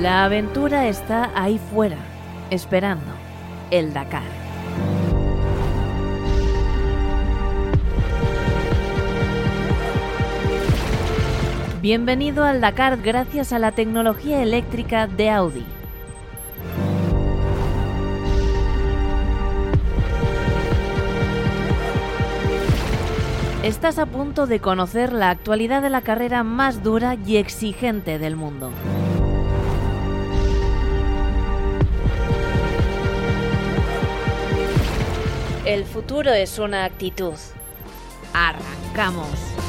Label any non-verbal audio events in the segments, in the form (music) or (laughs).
La aventura está ahí fuera, esperando el Dakar. Bienvenido al Dakar gracias a la tecnología eléctrica de Audi. Estás a punto de conocer la actualidad de la carrera más dura y exigente del mundo. El futuro es una actitud. Arrancamos.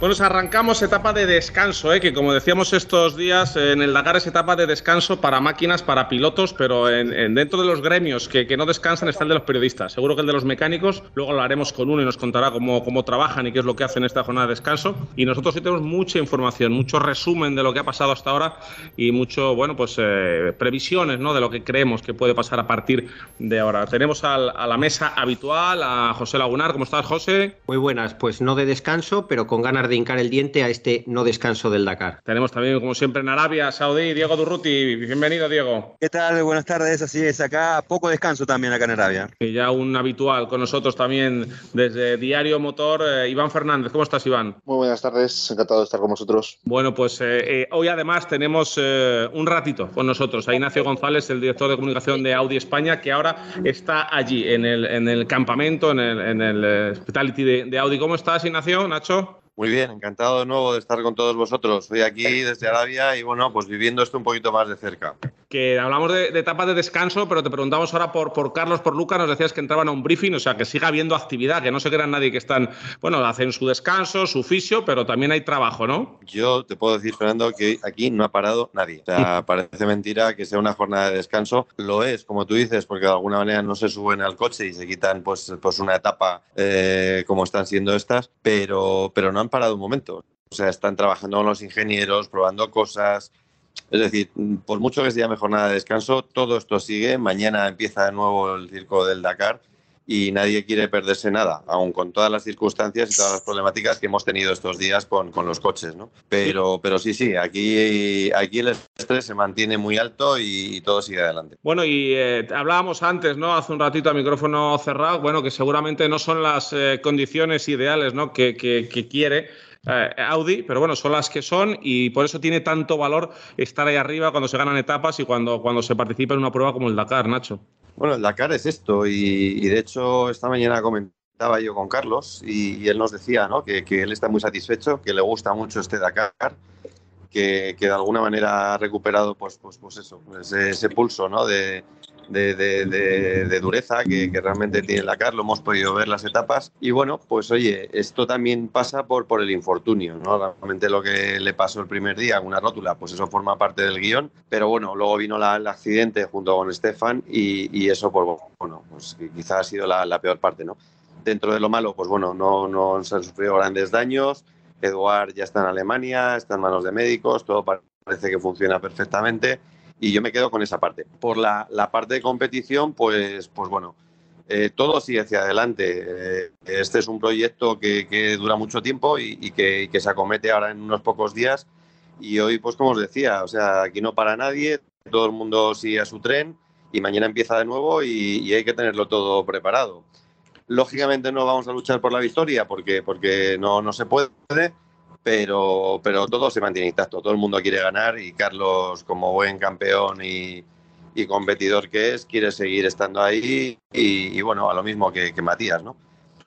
Bueno, pues arrancamos etapa de descanso, ¿eh? que como decíamos estos días, en el Dakar es etapa de descanso para máquinas, para pilotos, pero en, dentro de los gremios que, no descansan está el de los periodistas. Seguro que el de los mecánicos, luego lo haremos con uno y nos contará cómo, cómo trabajan y qué es lo que hacen en esta jornada de descanso. Y nosotros sí tenemos mucha información, mucho resumen de lo que ha pasado hasta ahora y mucho, bueno, pues eh, previsiones ¿no? de lo que creemos que puede pasar a partir de ahora. Tenemos a la mesa habitual a José Lagunar. ¿Cómo estás, José? Muy buenas, pues no de descanso, pero con ganas de hincar el diente a este no descanso del Dakar. Tenemos también, como siempre, en Arabia Saudí, Diego Durruti. Bienvenido, Diego. ¿Qué tal? Buenas tardes, así es. Acá poco descanso también acá en Arabia. Y ya un habitual con nosotros también desde Diario Motor, eh, Iván Fernández. ¿Cómo estás, Iván? Muy buenas tardes, encantado de estar con vosotros. Bueno, pues eh, eh, hoy además tenemos un ratito con nosotros a Ignacio González, el director de comunicación de Audi España, que ahora está allí en el, en el campamento, en el, en el hospitality de, de Audi. ¿Cómo estás, Ignacio? Nacho? Muy bien, encantado de nuevo de estar con todos vosotros. Estoy aquí desde Arabia y bueno, pues viviendo esto un poquito más de cerca. Que hablamos de, etapas de descanso, pero te preguntamos ahora por, por Carlos, por Luca, nos decías que entraban a un briefing, o sea, que siga habiendo actividad, que no se crean nadie que están, bueno, hacen su descanso, su fisio, pero también hay trabajo, ¿no? Yo te puedo decir, Fernando, que aquí no ha parado nadie. O sea, parece mentira que sea una jornada de descanso. Lo es, como tú dices, porque de alguna manera no se suben al coche y se quitan pues, pues una etapa eh, como están siendo estas, pero, pero no han parado un momento. O sea, están trabajando los ingenieros, probando cosas. Es decir, por mucho que se llame jornada de descanso, todo esto sigue. Mañana empieza de nuevo el circo del Dakar y nadie quiere perderse nada, aun con todas las circunstancias y todas las problemáticas que hemos tenido estos días con, con los coches, ¿no? Pero, pero sí, sí, aquí, aquí el estrés se mantiene muy alto y, todo sigue adelante. Bueno, y eh, hablábamos antes, ¿no? Hace un ratito a micrófono cerrado, bueno, que seguramente no son las eh, condiciones ideales, ¿no? Que, que, quiere eh, Audi, pero bueno, son las que son y por eso tiene tanto valor estar ahí arriba cuando se ganan etapas y cuando, cuando se participa en una prueba como el Dakar, Nacho. Bueno, el Dakar es esto y, de hecho esta mañana comentaba yo con Carlos y, él nos decía ¿no? que, él está muy satisfecho, que le gusta mucho este Dakar, que, de alguna manera ha recuperado pues, pues, pues eso, ese, ese pulso ¿no? de, de, dureza que, realmente tiene la CAR, lo hemos podido ver las etapas. Y bueno, pues oye, esto también pasa por, por el infortunio, ¿no? Realmente lo que le pasó el primer día, una rótula, pues eso forma parte del guion, pero bueno, luego vino el accidente junto con Stefan y, eso, pues bueno, pues quizás ha sido la, peor parte, ¿no? Dentro de lo malo, pues bueno, no, no se han sufrido grandes daños. Eduard ya está en Alemania, está en manos de médicos, todo parece que funciona perfectamente y yo me quedo con esa parte. Por la, parte de competición, pues, pues bueno, eh, todo sigue hacia adelante. Eh, este es un proyecto que, dura mucho tiempo y, que, se acomete ahora en unos pocos días. Y hoy, pues como os decía, o sea, aquí no para nadie, todo el mundo sigue a su tren y mañana empieza de nuevo y, hay que tenerlo todo preparado. Lógicamente no vamos a luchar por la victoria porque, porque no, no se puede, pero, pero todo se mantiene intacto, todo el mundo quiere ganar y Carlos, como buen campeón y, competidor que es, quiere seguir estando ahí y, bueno, a lo mismo que, que, Matías, ¿no?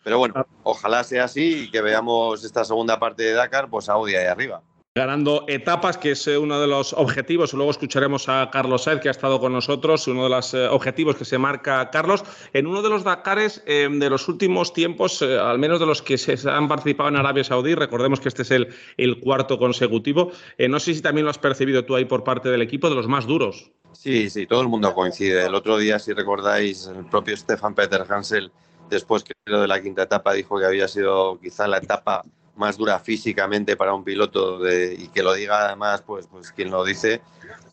Pero bueno, ah. ojalá sea así y que veamos esta segunda parte de Dakar, pues Audi ahí arriba ganando etapas, que es eh, uno de los objetivos. Luego escucharemos a Carlos Saez, que ha estado con nosotros, uno de los eh, objetivos que se marca Carlos. En uno de los Dakares eh, de los últimos tiempos, al menos de los que se han participado en Arabia Saudí, recordemos que este es el, cuarto consecutivo. no sé si también lo has percibido tú ahí por parte del equipo, de los más duros. Sí, sí, todo el mundo coincide. El otro día, si recordáis, el propio Stefan Peter Hansel, después creo de la quinta etapa, dijo que había sido quizá la etapa más dura físicamente para un piloto y que lo diga además pues, pues quien lo dice.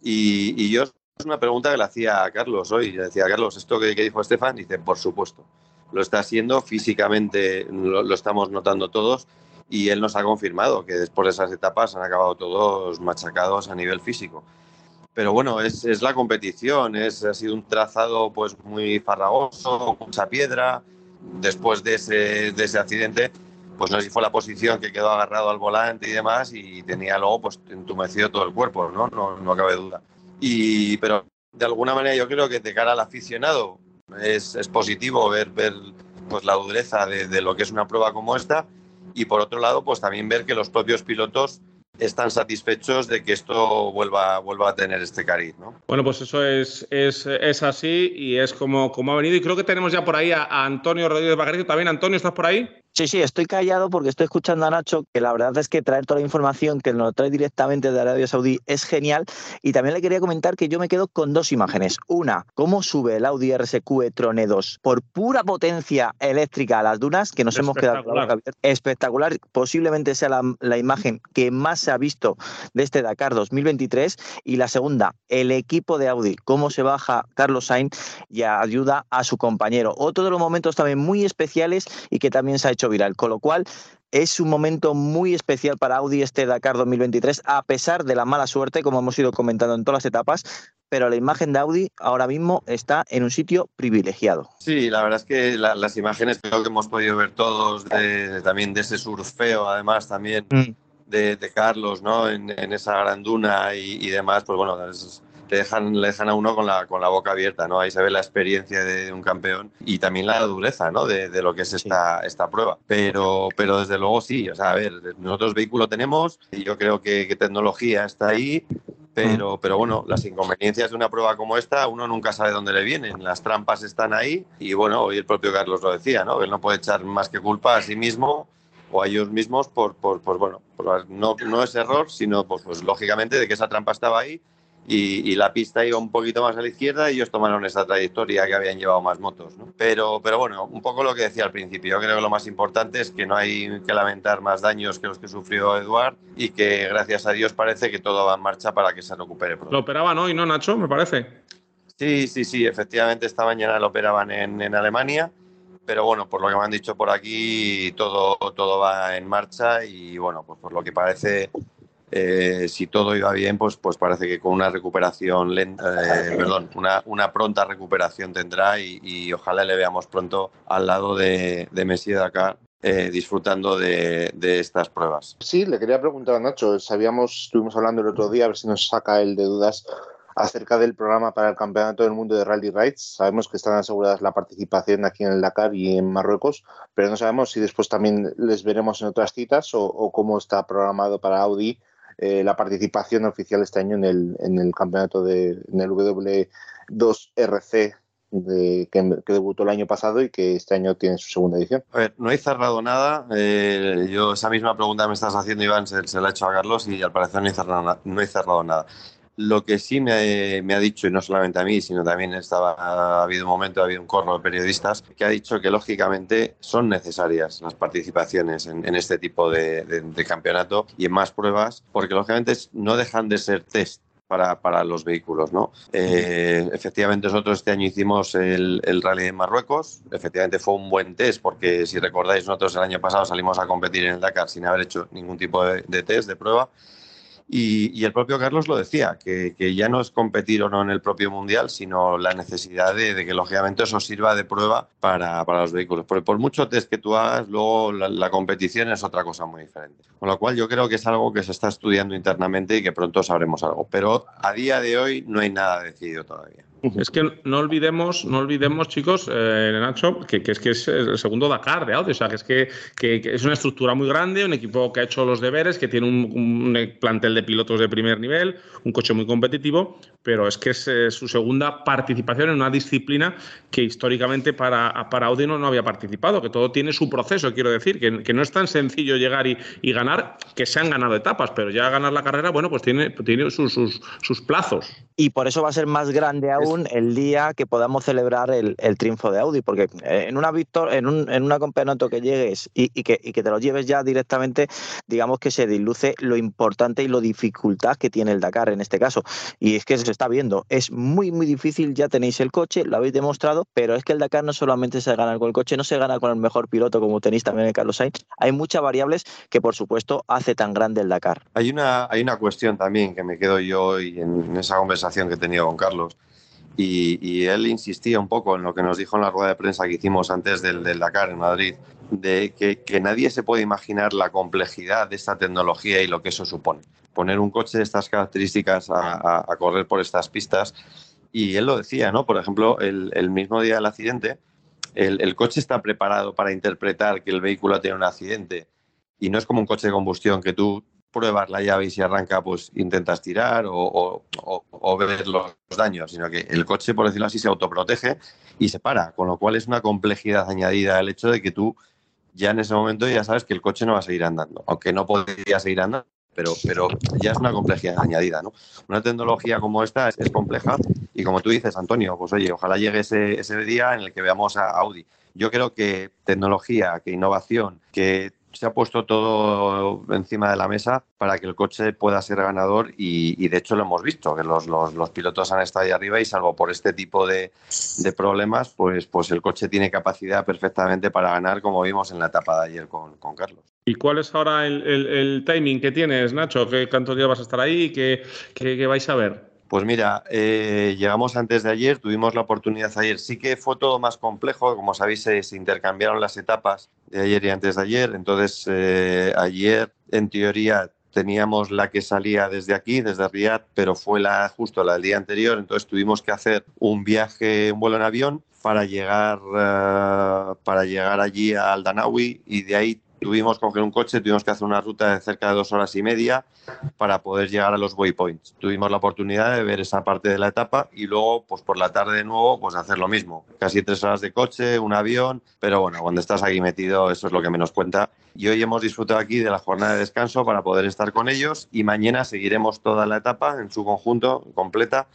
Y, y yo es una pregunta que le hacía a Carlos hoy. Le decía, Carlos, ¿esto que, dijo Estefan? Dice, por supuesto. lo está haciendo, físicamente lo, estamos notando todos y él nos ha confirmado que después de esas etapas han acabado todos machacados a nivel físico. Pero bueno, es, es la competición, es, ha sido un trazado pues muy farragoso, mucha piedra. Después de ese, de ese accidente, pues no sé si fue la posición que quedó agarrado al volante y demás y tenía luego pues entumecido todo el cuerpo, ¿no? No, no cabe duda. Y, pero de alguna manera yo creo que de cara al aficionado es, es positivo ver, pues la dureza de, de, lo que es una prueba como esta y por otro lado pues también ver que los propios pilotos están satisfechos de que esto vuelva, vuelva a tener este cariz. ¿no? Bueno, pues eso es, es, es, así y es como, como ha venido. Y creo que tenemos ya por ahí a, a Antonio Rodríguez Bacarito. ¿También, Antonio, estás por ahí? Sí, sí, estoy callado porque estoy escuchando a Nacho, que la verdad es que traer toda la información que nos trae directamente de Arabia Saudí es genial. Y también le quería comentar que yo me quedo con dos imágenes. Una, cómo sube el Audi RSQ e-tron E2 por pura potencia eléctrica a las dunas, que nos hemos quedado espectacular. Posiblemente sea la, la imagen que más se ha visto de este Dakar 2023. Y la segunda, el equipo de Audi, cómo se baja Carlos Sainz y ayuda a su compañero. Otro de los momentos también muy especiales y que también se ha hecho viral, con lo cual es un momento muy especial para Audi este Dakar 2023, a pesar de la mala suerte, como hemos ido comentando en todas las etapas, pero la imagen de Audi ahora mismo está en un sitio privilegiado. Sí, la verdad es que la, las imágenes creo que hemos podido ver todos, de, también de ese surfeo, además también mm. de, de, Carlos, ¿no? En, en esa granduna y, y, demás, pues bueno, es, le dejan, le dejan a uno con la, con la boca abierta, ¿no? Ahí se ve la experiencia de un campeón y también la dureza, ¿no? De, de lo que es esta, esta prueba. Pero, pero desde luego sí, o sea, a ver, nosotros vehículo tenemos y yo creo que, que tecnología está ahí, pero, pero bueno, las inconveniencias de una prueba como esta, uno nunca sabe dónde le vienen. Las trampas están ahí y bueno, hoy el propio Carlos lo decía, ¿no? Él no puede echar más que culpa a sí mismo o a ellos mismos por, por, por bueno, por, no, no es error, sino pues, pues lógicamente de que esa trampa estaba ahí y, y, la pista iba un poquito más a la izquierda y ellos tomaron esa trayectoria que habían llevado más motos. ¿no? Pero, pero bueno, un poco lo que decía al principio, yo creo que lo más importante es que no hay que lamentar más daños que los que sufrió Eduard y que gracias a Dios parece que todo va en marcha para que se recupere pronto. Lo operaban hoy, ¿no, Nacho? Me parece. Sí, sí, sí, efectivamente esta mañana lo operaban en, en Alemania pero bueno, por lo que me han dicho por aquí, todo, todo va en marcha y bueno, pues por lo que parece eh, si todo iba bien, pues, pues parece que con una recuperación lenta, eh, perdón, una, una, pronta recuperación tendrá y, y, ojalá le veamos pronto al lado de, de Messi de Dakar. Eh, disfrutando de, de, estas pruebas. Sí, le quería preguntar a Nacho, sabíamos, estuvimos hablando el otro día, a ver si nos saca el de dudas acerca del programa para el Campeonato del Mundo de Rally Rides. Sabemos que están aseguradas la participación aquí en el Dakar y en Marruecos, pero no sabemos si después también les veremos en otras citas o, o cómo está programado para Audi eh, la participación oficial este año en el, en el campeonato de en el W2RC de, que, debutó el año pasado y que este año tiene su segunda edición. A ver, no he cerrado nada. Eh, yo esa misma pregunta me estás haciendo, Iván, se, se la he hecho a Carlos y al parecer no he cerrado, no he cerrado nada. Lo que sí me, me, ha dicho, y no solamente a mí, sino también estaba, ha habido un momento, ha habido un corro de periodistas, que ha dicho que lógicamente son necesarias las participaciones en, en este tipo de, de, de, campeonato y en más pruebas, porque lógicamente no dejan de ser test. Para, para los vehículos, ¿no? Eh, efectivamente, nosotros este año hicimos el, el rally de Marruecos. Efectivamente, fue un buen test, porque si recordáis, nosotros el año pasado salimos a competir en el Dakar sin haber hecho ningún tipo de, de test, de prueba. Y, y, el propio Carlos lo decía, que, ya no es competir o no en el propio mundial, sino la necesidad de, de que lógicamente eso sirva de prueba para, para, los vehículos. Porque por mucho test que tú hagas, luego la, competición es otra cosa muy diferente. Con lo cual yo creo que es algo que se está estudiando internamente y que pronto sabremos algo. Pero a día de hoy no hay nada decidido todavía. Es que no olvidemos, no olvidemos, chicos, eh, Nacho, que, es que es el segundo Dakar de Audi. O sea, que es que, es una estructura muy grande, un equipo que ha hecho los deberes, que tiene un, plantel de pilotos de primer nivel, un coche muy competitivo, pero es que es eh, su segunda participación en una disciplina que históricamente para, para Audi no, había participado, que todo tiene su proceso, quiero decir, que, no es tan sencillo llegar y, ganar, que se han ganado etapas, pero ya ganar la carrera, bueno, pues tiene, sus, sus plazos. Y por eso va a ser más grande Audi el día que podamos celebrar el, triunfo de Audi, porque eh, en una victor en, un, en una campeonato que llegues y, que, que te lo lleves ya directamente, digamos que se diluce lo importante y lo dificultad que tiene el Dakar en este caso. Y es que se está viendo, es muy, muy difícil, ya tenéis el coche, lo habéis demostrado, pero es que el Dakar no solamente se gana con el coche, no se gana con el mejor piloto como tenéis también en Carlos Sainz, hay muchas variables que por supuesto hace tan grande el Dakar. Hay una, hay una cuestión también que me quedo yo hoy en esa conversación que he tenido con Carlos. Y, él insistía un poco en lo que nos dijo en la rueda de prensa que hicimos antes del, del Dakar en Madrid, de que, nadie se puede imaginar la complejidad de esta tecnología y lo que eso supone. Poner un coche de estas características a, correr por estas pistas. Y él lo decía, ¿no? Por ejemplo, el, mismo día del accidente, el, el, coche está preparado para interpretar que el vehículo tenido un accidente. Y no es como un coche de combustión que tú pruebas la llave y si arranca, pues intentas tirar o, ver los daños, sino que el coche, por decirlo así, se autoprotege y se para, con lo cual es una complejidad añadida el hecho de que tú ya en ese momento ya sabes que el coche no va a seguir andando, aunque no podría seguir andando, pero, pero ya es una complejidad añadida, ¿no? Una tecnología como esta es, es compleja y como tú dices, Antonio, pues oye, ojalá llegue ese, ese día en el que veamos a Audi. Yo creo que tecnología, que innovación, que se ha puesto todo encima de la mesa para que el coche pueda ser ganador y, de hecho lo hemos visto, que los, pilotos han estado ahí arriba y salvo por este tipo de, problemas, pues, pues el coche tiene capacidad perfectamente para ganar como vimos en la etapa de ayer con, Carlos. ¿Y cuál es ahora el, timing que tienes, Nacho? ¿Qué cuántos días vas a estar ahí? ¿Qué, qué vais a ver? Pues mira, eh, llegamos antes de ayer, tuvimos la oportunidad ayer. Sí que fue todo más complejo, como sabéis, se, intercambiaron las etapas de ayer y antes de ayer. Entonces, eh, ayer, en teoría, teníamos la que salía desde aquí, desde Riyadh, pero fue la justo la del día anterior. Entonces, tuvimos que hacer un viaje, un vuelo en avión para llegar, eh, para llegar allí a Aldanawi y de ahí tuvimos que coger un coche, tuvimos que hacer una ruta de cerca de dos horas y media para poder llegar a los waypoints. Tuvimos la oportunidad de ver esa parte de la etapa y luego, pues por la tarde de nuevo, pues hacer lo mismo. Casi tres horas de coche, un avión, pero bueno, cuando estás aquí metido, eso es lo que menos cuenta. Y hoy hemos disfrutado aquí de la jornada de descanso para poder estar con ellos y mañana seguiremos toda la etapa en su conjunto, completa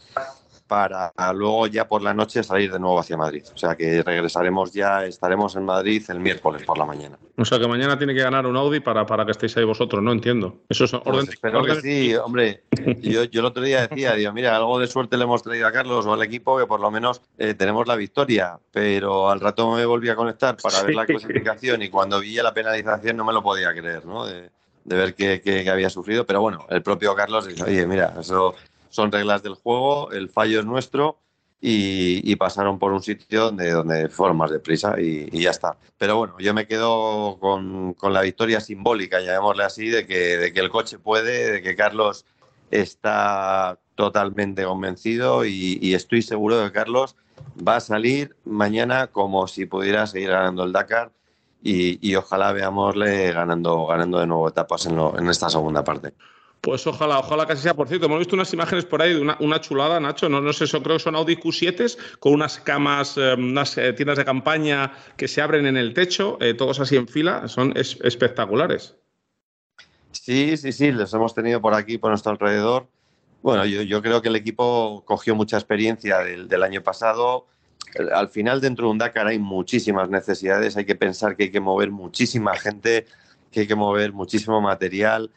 para luego ya por la noche salir de nuevo hacia Madrid. O sea que regresaremos ya, estaremos en Madrid el miércoles por la mañana. O sea que mañana tiene que ganar un Audi para, para que estéis ahí vosotros, no entiendo. Eso es pues orden. espero que sí, hombre. Yo, yo, el otro día decía, digo, mira, algo de suerte le hemos traído a Carlos o al equipo que por lo menos eh, tenemos la victoria, pero al rato me volví a conectar para ver la clasificación y cuando vi la penalización no me lo podía creer, ¿no? De, ver que, había sufrido, pero bueno, el propio Carlos dice, oye, mira, eso son reglas del juego, el fallo es nuestro y, pasaron por un sitio donde, donde fueron más deprisa y, ya está. Pero bueno, yo me quedo con, la victoria simbólica, llamémosle así, de que, el coche puede, de que Carlos está totalmente convencido y, estoy seguro de que Carlos va a salir mañana como si pudiera seguir ganando el Dakar y, ojalá veámosle ganando, ganando de nuevo etapas en, en esta segunda parte. Pues ojalá, ojalá que así sea. Por cierto, hemos visto unas imágenes por ahí de una, chulada, Nacho. No, no sé, eso creo que son Audi Q7 con unas camas, eh, unas eh, tiendas de campaña que se abren en el techo, eh, todos así en fila. Son espectaculares. Sí, sí, sí, los hemos tenido por aquí, por nuestro alrededor. Bueno, yo, creo que el equipo cogió mucha experiencia del, del año pasado. Al final, dentro de un Dakar hay muchísimas necesidades. Hay que pensar que hay que mover muchísima gente, que hay que mover muchísimo material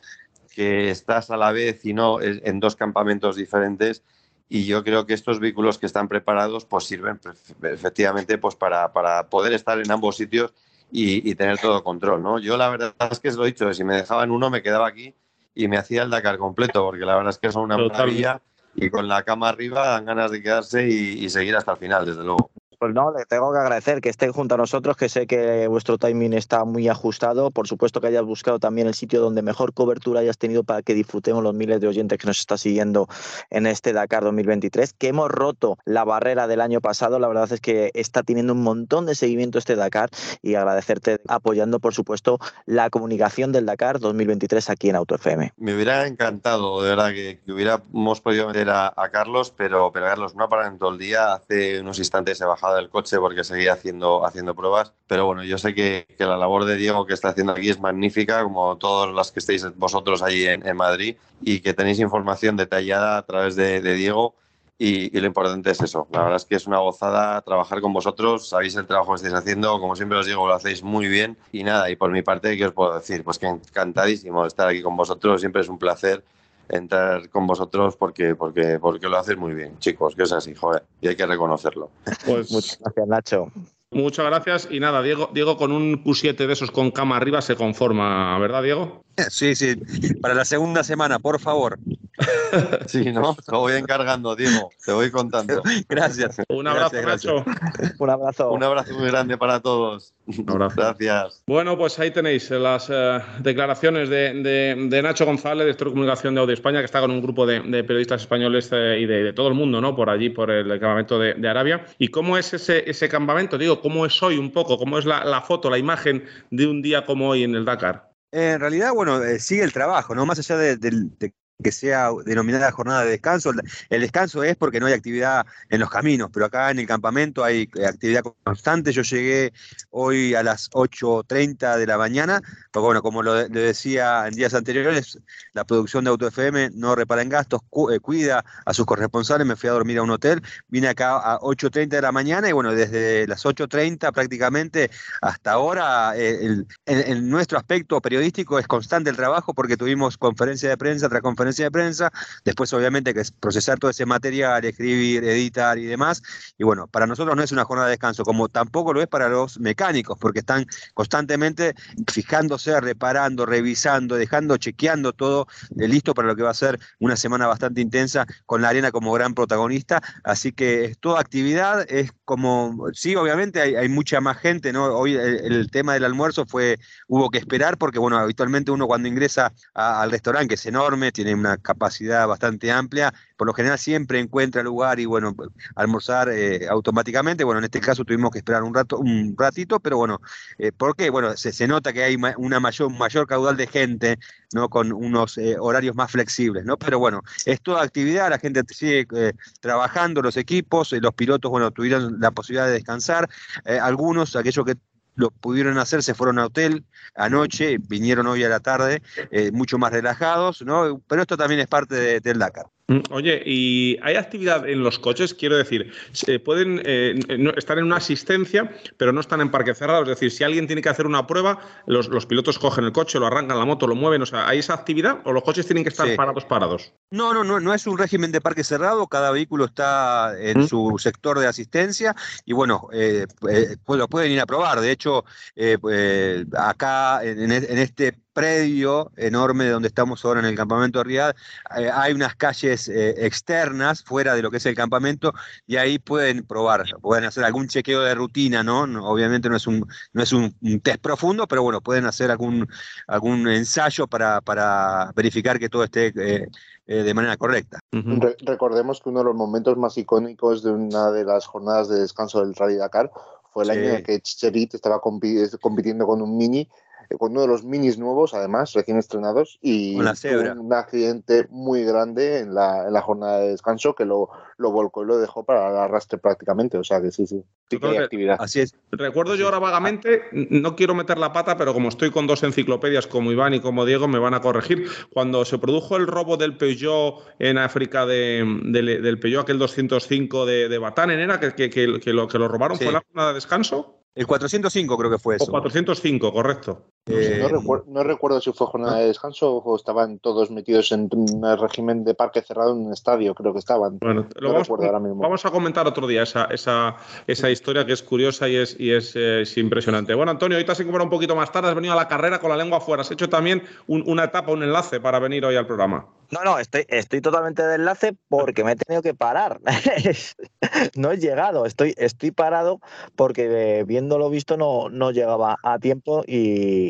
que estás a la vez y no en dos campamentos diferentes y yo creo que estos vehículos que están preparados pues sirven efectivamente pues para, para poder estar en ambos sitios y, tener todo control, ¿no? Yo la verdad es que os lo he dicho, si me dejaban uno me quedaba aquí y me hacía el Dakar completo, porque la verdad es que son una maravilla y con la cama arriba dan ganas de quedarse y seguir hasta el final, desde luego. Pues no, le tengo que agradecer que estén junto a nosotros, que sé que vuestro timing está muy ajustado. Por supuesto que hayas buscado también el sitio donde mejor cobertura hayas tenido para que disfrutemos los miles de oyentes que nos está siguiendo en este Dakar 2023. Que hemos roto la barrera del año pasado. La verdad es que está teniendo un montón de seguimiento este Dakar y agradecerte apoyando, por supuesto, la comunicación del Dakar 2023 aquí en Auto FM. Me hubiera encantado, de verdad, que, hubiéramos podido meter a, Carlos, pero, pero Carlos no para en todo el día. Hace unos instantes se bajado del coche porque seguía haciendo, haciendo pruebas. Pero bueno, yo sé que, la labor de Diego que está haciendo aquí es magnífica, como todas las que estéis vosotros allí en, Madrid, y que tenéis información detallada a través de, Diego. y, y, lo importante es eso. La verdad es que es una gozada trabajar con vosotros. Sabéis el trabajo que estáis haciendo. Como siempre os digo, lo hacéis muy bien. Y nada, y por mi parte, ¿qué os puedo decir? Pues que encantadísimo de estar aquí con vosotros. Siempre es un placer entrar con vosotros porque, porque, porque lo hacéis muy bien, chicos, que es así, joder, y hay que reconocerlo. Pues (laughs) muchas gracias, Nacho. Muchas gracias. Y nada, Diego, Diego con un Q7 de esos con cama arriba se conforma, ¿verdad, Diego? Sí, sí. Para la segunda semana, por favor. (laughs) Sí, ¿no? Te voy encargando, Diego. Te voy contando. (laughs) Gracias. Un abrazo, Gracias, Nacho. (laughs) Un abrazo. Un abrazo muy grande para todos. Un abrazo. Gracias. Bueno, pues ahí tenéis las eh, declaraciones de, de- de Nacho González, director de comunicación de Audio España, que está con un grupo de, de periodistas españoles eh, y de, de todo el mundo, ¿no? Por allí, por el campamento de, de Arabia. ¿Y cómo es ese, ese campamento? Digo, ¿cómo es hoy un poco? ¿Cómo es la, la foto, la imagen de un día como hoy en el Dakar? En realidad, bueno, eh, sigue el trabajo, ¿no? Más allá de, del- de que sea denominada jornada de descanso, el, descanso es porque no hay actividad en los caminos, pero acá en el campamento hay eh, actividad constante. Yo llegué hoy a las 8.30 de la mañana, porque bueno, como lo, le decía en días anteriores, la producción de Auto FM no repara en gastos, eh, cuida a sus corresponsales, me fui a dormir a un hotel, vine acá a 8.30 de la mañana y bueno, desde las 8.30 prácticamente hasta ahora, eh, el- en, en nuestro aspecto periodístico es constante el trabajo porque tuvimos conferencia de prensa tras conferencia de prensa, después obviamente que es procesar todo ese material, escribir, editar y demás, y bueno, para nosotros no es una jornada de descanso, como tampoco lo es para los mecánicos, porque están constantemente fijándose, reparando, revisando, dejando, chequeando todo listo para lo que va a ser una semana bastante intensa con la arena como gran protagonista, así que es toda actividad, es como, sí, obviamente hay, mucha más gente, ¿no? Hoy el, tema del almuerzo fue, hubo que esperar porque, bueno, habitualmente uno cuando ingresa al restaurante, que es enorme, tiene una capacidad bastante amplia, por lo general siempre encuentra lugar y, bueno, almorzar eh, automáticamente, bueno, en este caso tuvimos que esperar un rato, un ratito, pero bueno, eh, ¿por qué? Bueno, se, se nota que hay ma- una mayor, mayor caudal de gente, ¿no? Con unos eh, horarios más flexibles, ¿no? Pero bueno, es toda actividad, la gente sigue eh, trabajando, los equipos, eh, los pilotos, bueno, tuvieron la posibilidad de descansar, eh, algunos, aquellos que lo pudieron hacer, se fueron a hotel anoche, vinieron hoy a la tarde, eh, mucho más relajados, ¿no? Pero esto también es parte de- del Dakar. Mm, Oye, ¿y hay actividad en los coches? Quiero decir, se pueden eh, no- estar en una asistencia, pero no están en parque cerrado. Es decir, si alguien tiene que hacer una prueba, los, los pilotos cogen el coche, lo arrancan, la moto, lo mueven. O sea, ¿hay esa actividad o los coches tienen que estar Sí. parados, parados? No, no, no, no es un régimen de parque cerrado, cada vehículo está en ¿Mm? su sector de asistencia y bueno, eh, eh, pues lo pueden ir a probar. De hecho, eh, eh, acá en, en este predio enorme donde estamos ahora en el campamento de Riad, eh, hay unas calles eh, externas fuera de lo que es el campamento y ahí pueden probar, pueden hacer algún chequeo de rutina, ¿no? No, obviamente no es un, no es un, un test profundo, pero bueno, pueden hacer algún, algún ensayo para, para verificar que todo esté eh, eh, de manera correcta. Ujú. Re- recordemos que uno de los momentos más icónicos de una de las jornadas de descanso del Rally Dakar fue el Sí. año en que Chicherit estaba compi- compitiendo con un mini, con uno de los minis nuevos, además, recién estrenados, y un accidente muy grande en la, en la jornada de descanso que lo, lo volcó y lo dejó para el arrastre prácticamente. O sea que sí, sí, sí que hay actividad. Así es. Recuerdo yo ahora vagamente, no quiero meter la pata, pero como estoy con dos enciclopedias como Iván y como Diego, me van a corregir. Cuando se produjo el robo del Peugeot en África, de, del, del Peugeot aquel 205 de, de Batán, en era que, que, que- que lo, que lo robaron, Sí. ¿fue la jornada de descanso? El 405 creo que fue O eso. 405, correcto. Eh, No, recuer- no recuerdo si fue jornada de descanso o estaban todos metidos en un régimen de parque cerrado en un estadio, creo que estaban. Bueno, lo No vamos, recuerdo ahora mismo. vamos a comentar otro día esa, esa, esa historia que es curiosa y es, y es, eh, es impresionante. Bueno, Antonio, hoy te has incorporado un poquito más tarde, has venido a la carrera con la lengua afuera. Has hecho también un- una etapa, un enlace para venir hoy al programa. No, no, estoy, estoy totalmente de enlace porque me he tenido que parar. (laughs) no he llegado, estoy, estoy parado porque eh, viéndolo visto no, no llegaba a tiempo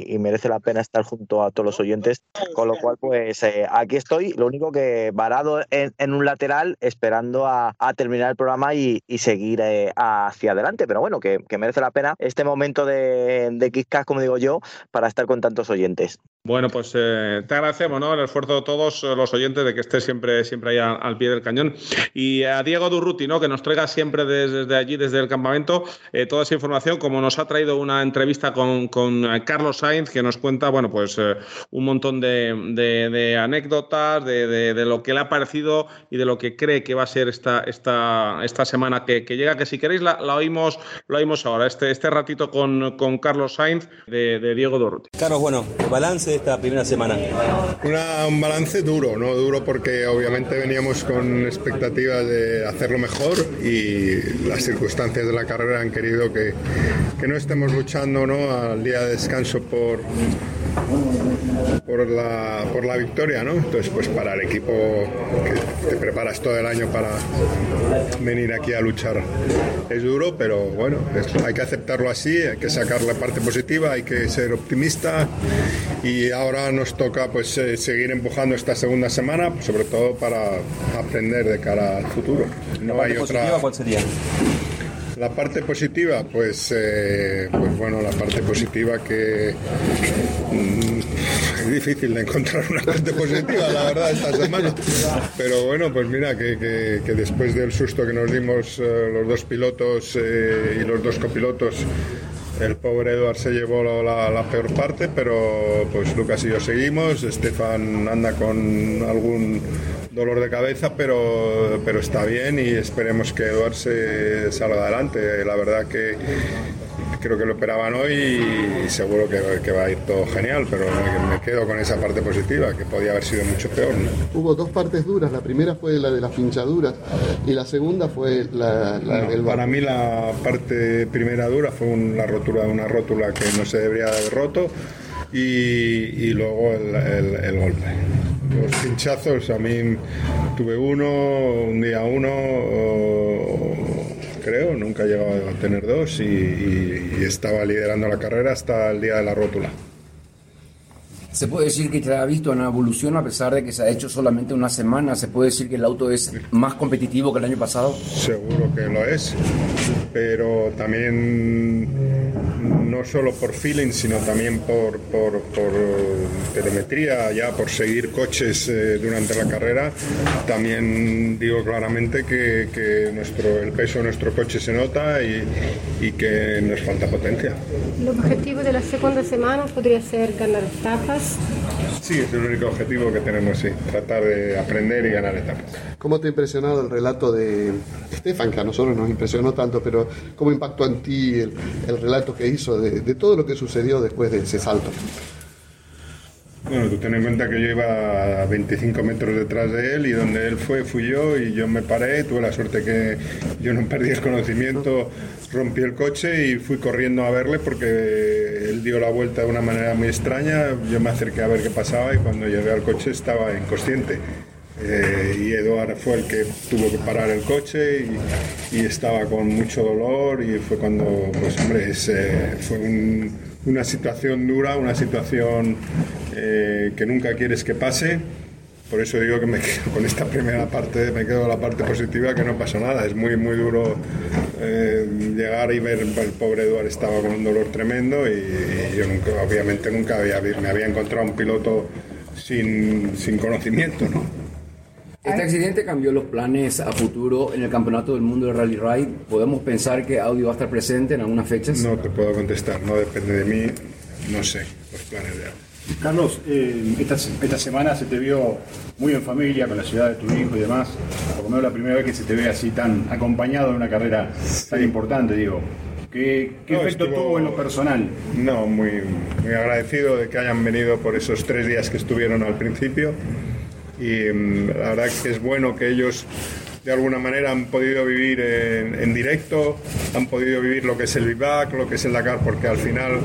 y, merece la pena estar junto a todos los oyentes. Con lo cual, pues eh, aquí estoy, lo único que varado en, un lateral esperando a, terminar el programa y, seguir eh, hacia adelante. Pero bueno, que, merece la pena este momento de, de Kick como digo yo, para estar con tantos oyentes. Bueno, pues eh, te agradecemos ¿no? el esfuerzo de todos los oyentes de que estés siempre, siempre ahí al, pie del cañón. Y a Diego Durruti, ¿no? que nos traiga siempre desde, allí, desde el campamento, eh, toda esa información, como nos ha traído una entrevista con, con Carlos Sainz, que nos cuenta bueno, pues, eh, un montón de, anécdotas, de, lo que le ha parecido y de lo que cree que va a ser esta, esta, esta semana que, llega, que si queréis la, oímos, lo oímos ahora, este, este ratito con, con Carlos Sainz de, Diego Durruti. Carlos, bueno, balance de esta primera semana. un balance duro, ¿no? Duro porque obviamente veníamos con expectativas de hacerlo mejor y las circunstancias de la carrera han querido que, que no estemos luchando ¿no? al día de descanso por por la, por la victoria, ¿no? Entonces, pues para el equipo que te preparas todo el año para venir aquí a luchar es duro, pero bueno, hay que aceptarlo así, hay que sacar la parte positiva, hay que ser optimista y ahora nos toca pues eh, seguir empujando esta segunda semana, sobre todo para aprender de cara al futuro. No hay otra. ¿Cuál sería? La parte positiva, pues, eh, pues bueno, la parte positiva que mm, es difícil de encontrar una parte positiva, la verdad, esta semana. Pero bueno, pues mira, que, después del susto que nos dimos eh, los dos pilotos y los dos copilotos, el pobre Eduard se llevó la, peor parte, pero pues Lucas y yo seguimos. Estefan anda con algún dolor de cabeza, pero, pero está bien y esperemos que Eduard se salga adelante. La verdad que creo que lo operaban hoy y seguro que, va a ir todo genial, pero me quedo con esa parte positiva, que podía haber sido mucho peor. Hubo dos partes duras, la primera fue la de las pinchaduras y la segunda fue la, del Para mí la parte primera dura fue la rotura de una rótula que no se debería haber roto y, luego el, golpe. Los pinchazos, a mí tuve uno, un día uno creo, nunca he llegado a tener dos y, estaba liderando la carrera hasta el día de la rótula. ¿Se puede decir que te ha visto una evolución a pesar de que se ha hecho solamente una semana? ¿Se puede decir que el auto es más competitivo que el año pasado? Seguro que lo es, pero también no solo por feeling, sino también por, por, telemetría, ya por seguir coches eh, durante la carrera. También digo claramente que, nuestro, el peso de nuestro coche se nota y, y, que nos falta potencia. ¿El objetivo de la segunda semana podría ser ganar etapas? Sí, es el único objetivo que tenemos, sí, tratar de aprender y ganar etapas. ¿Cómo te ha impresionado el relato de Stefan, que a nosotros nos impresionó tanto, pero cómo impactó en ti el, el relato que hizo de todo lo que sucedió después de ese salto? Bueno, tú ten en cuenta que yo iba a 25 metros detrás de él y donde él fue fui yo y yo me paré, tuve la suerte que yo no (laughs) perdí el conocimiento, rompí el coche y fui corriendo a verle porque él dio la vuelta de una manera muy extraña, yo me acerqué a ver qué pasaba y cuando llegué al coche estaba inconsciente. Eh, y Eduard fue el que tuvo que parar el coche y, estaba con mucho dolor y fue cuando, pues hombre, fue una situación dura, una situación eh, que nunca quieres que pase. Por eso digo que me (laughs) quedo con esta primera parte, me quedo con la parte positiva, que no pasó nada. Es muy, muy duro eh, llegar y ver, el pobre Eduard estaba con un dolor tremendo y, yo nunca, obviamente nunca había, me había encontrado un piloto sin, sin conocimiento, ¿no? Este accidente cambió los planes a futuro en el Campeonato del Mundo de Rally Ride. ¿Podemos pensar que Audi va a estar presente en algunas fechas? No te puedo contestar, no depende de mí, no sé los planes de Audi. Carlos, eh, esta, semana se te vio muy en familia con la ciudad de tu hijo y demás. Por lo menos la primera vez que se te ve así tan acompañado en una carrera tan importante, digo. ¿Qué, efecto tuvo en lo personal? No, muy, muy agradecido de que hayan venido por esos tres días que estuvieron al principio y mm, la verdad que es bueno que ellos de alguna manera han podido vivir en, directo, han podido vivir lo que es el vivac, lo que es el Dakar, porque al final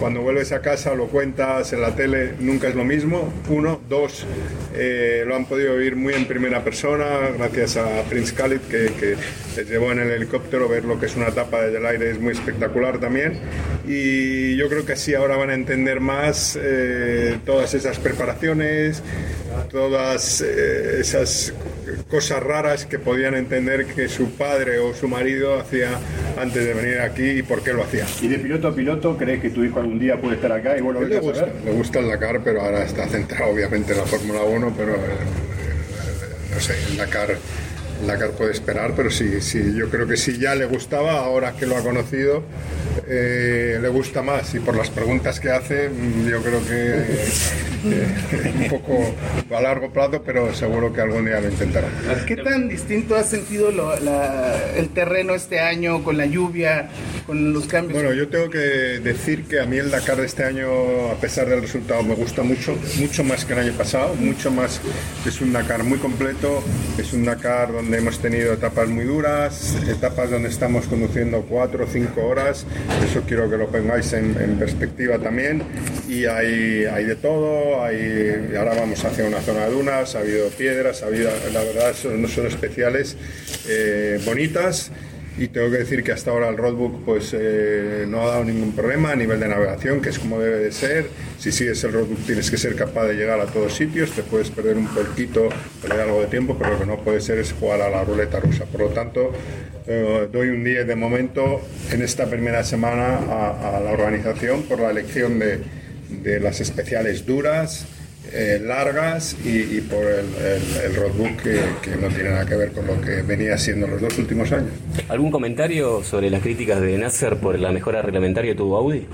cuando vuelves a casa lo cuentas en la tele, nunca es lo mismo. Uno, dos, eh, lo han podido vivir muy en primera persona, gracias a Prince Khalid, que, les llevó en el helicóptero, ver lo que es una etapa desde el aire es muy espectacular también. Y yo creo que así ahora van a entender más eh, todas esas preparaciones, todas eh, esas cosas raras que podían entender que su padre o su marido hacía antes de venir aquí y por qué lo hacía. ¿Y de piloto a piloto crees que tu hijo algún día puede estar acá y vos lo le, gusta, le gusta el Dakar, pero ahora está centrado obviamente en la Fórmula 1, pero eh, eh, no sé, el Dakar, el Dakar puede esperar, pero sí, sí, yo creo que sí ya le gustaba, ahora que lo ha conocido, eh, le gusta más y por las preguntas que hace, mm, yo creo que eh, (laughs) un poco a largo plazo, pero seguro que algún día lo intentará. ¿Qué tan distinto has sentido lo- la- el terreno este año con la lluvia, con los cambios? Bueno, yo tengo que decir que a mí el Dakar de este año, a pesar del resultado, me gusta mucho, mucho más que el año pasado, mucho más. Es un Dakar muy completo, es un Dakar donde hemos tenido etapas muy duras, etapas donde estamos conduciendo cuatro o cinco horas, eso quiero que lo pongáis en, perspectiva también, y hay, hay de todo, hay, ahora vamos hacia una zona de dunas, ha habido piedras, ha habido, la verdad son, son especiales, eh, bonitas. Y tengo que decir que hasta ahora el roadbook pues, eh, no ha dado ningún problema a nivel de navegación, que es como debe de ser. Si sigues el roadbook tienes que ser capaz de llegar a todos sitios, te puedes perder un poquito, perder algo de tiempo, pero lo que no puede ser es jugar a la ruleta rusa. Por lo tanto, eh, doy un 10 de momento en esta primera semana a, la organización por la elección de las especiales duras, eh, largas y, y por el, el- el roadbook que, que no tiene nada que ver con lo que venía siendo los dos últimos años. ¿Algún comentario sobre las críticas de Nasser por la mejora reglamentaria que tuvo Audi?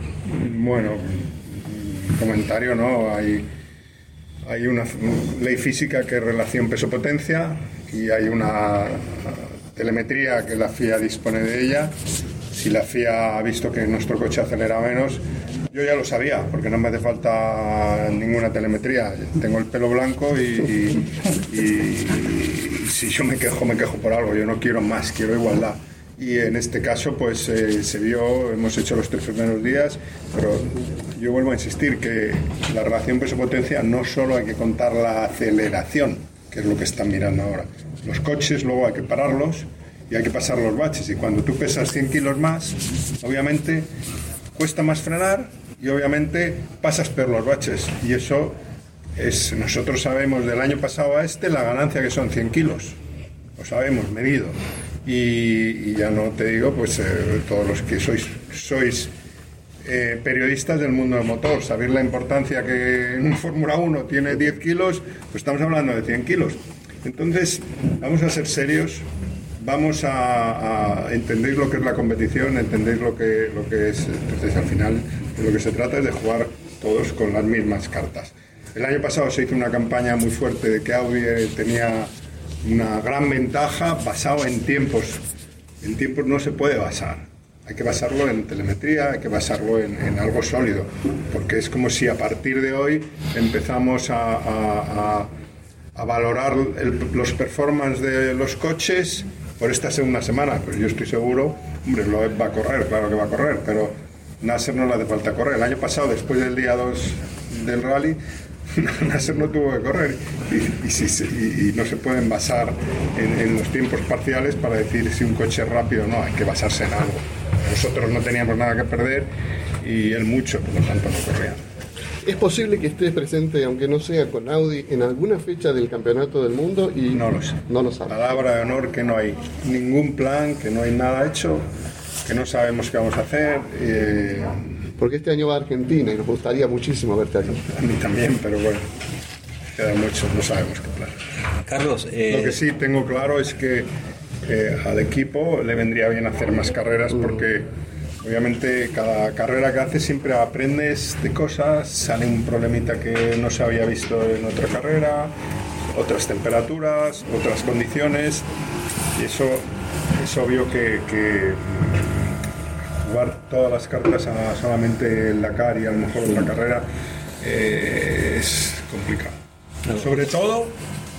Bueno, comentario no, hay, hay una ley física que es relación peso-potencia y hay una telemetría que la FIA dispone de ella. Si la FIA ha visto que nuestro coche acelera menos, yo ya lo sabía, porque no me hace falta ninguna telemetría. Tengo el pelo blanco y, y- y- y si yo me quejo, me quejo por algo. Yo no quiero más, quiero igualdad. Y en este caso, pues eh, se vio, hemos hecho los tres primeros días, pero yo vuelvo a insistir que la relación peso-potencia no solo hay que contar la aceleración, que es lo que están mirando ahora. Los coches luego hay que pararlos y hay que pasar los baches. Y cuando tú pesas 100 kilos más, obviamente cuesta más frenar y obviamente pasas peor los baches. Y eso es, nosotros sabemos del año pasado a este la ganancia que son 100 kilos. Lo sabemos, medido. Y, ya no te digo, pues eh, todos los que sois, sois eh, periodistas del mundo del motor, sabéis la importancia que en un Fórmula 1 tiene 10 kilos, pues estamos hablando de 100 kilos. Entonces, vamos a ser serios, vamos a, a lo que es la competición, entendéis lo que, lo que es. Entonces, al final, lo que se trata es de jugar todos con las mismas cartas. El año pasado se hizo una campaña muy fuerte de que Audi eh, tenía una gran ventaja basado en tiempos. En tiempos no se puede basar. Hay que basarlo en telemetría, hay que basarlo en, en algo sólido, porque es como si a partir de hoy empezamos a, a- a- a valorar el- los performances de los coches por esta segunda semana. Pues yo estoy seguro, hombre, lo va a correr, claro que va a correr, pero Nasser no le hace falta correr. El año pasado, después del día 2 del rally, (laughs) Nasser no tuvo que correr y, no se pueden basar en los tiempos parciales para decir si un coche es rápido o no, hay que basarse en algo. Nosotros no teníamos nada que perder y él mucho, por lo tanto no corría. ¿Es posible que estés presente, aunque no sea con Audi, en alguna fecha del campeonato del mundo? Y no lo sé. No lo sabes. Palabra de honor que no hay ningún plan, que no hay nada hecho, que no sabemos qué vamos a hacer. eh, Porque este año va a Argentina y nos gustaría muchísimo verte aquí. a mí también, pero bueno, queda mucho, no sabemos qué plan. Carlos, Lo que sí tengo claro es que eh, al equipo le vendría bien hacer más carreras porque obviamente cada carrera que haces siempre aprendes de cosas, sale un problemita que no se había visto en otra carrera, otras temperaturas, otras condiciones y eso es obvio que, que jugar todas las cartas a solamente el Dakar y a lo mejor otra carrera eh, es complicado. Sobre todo,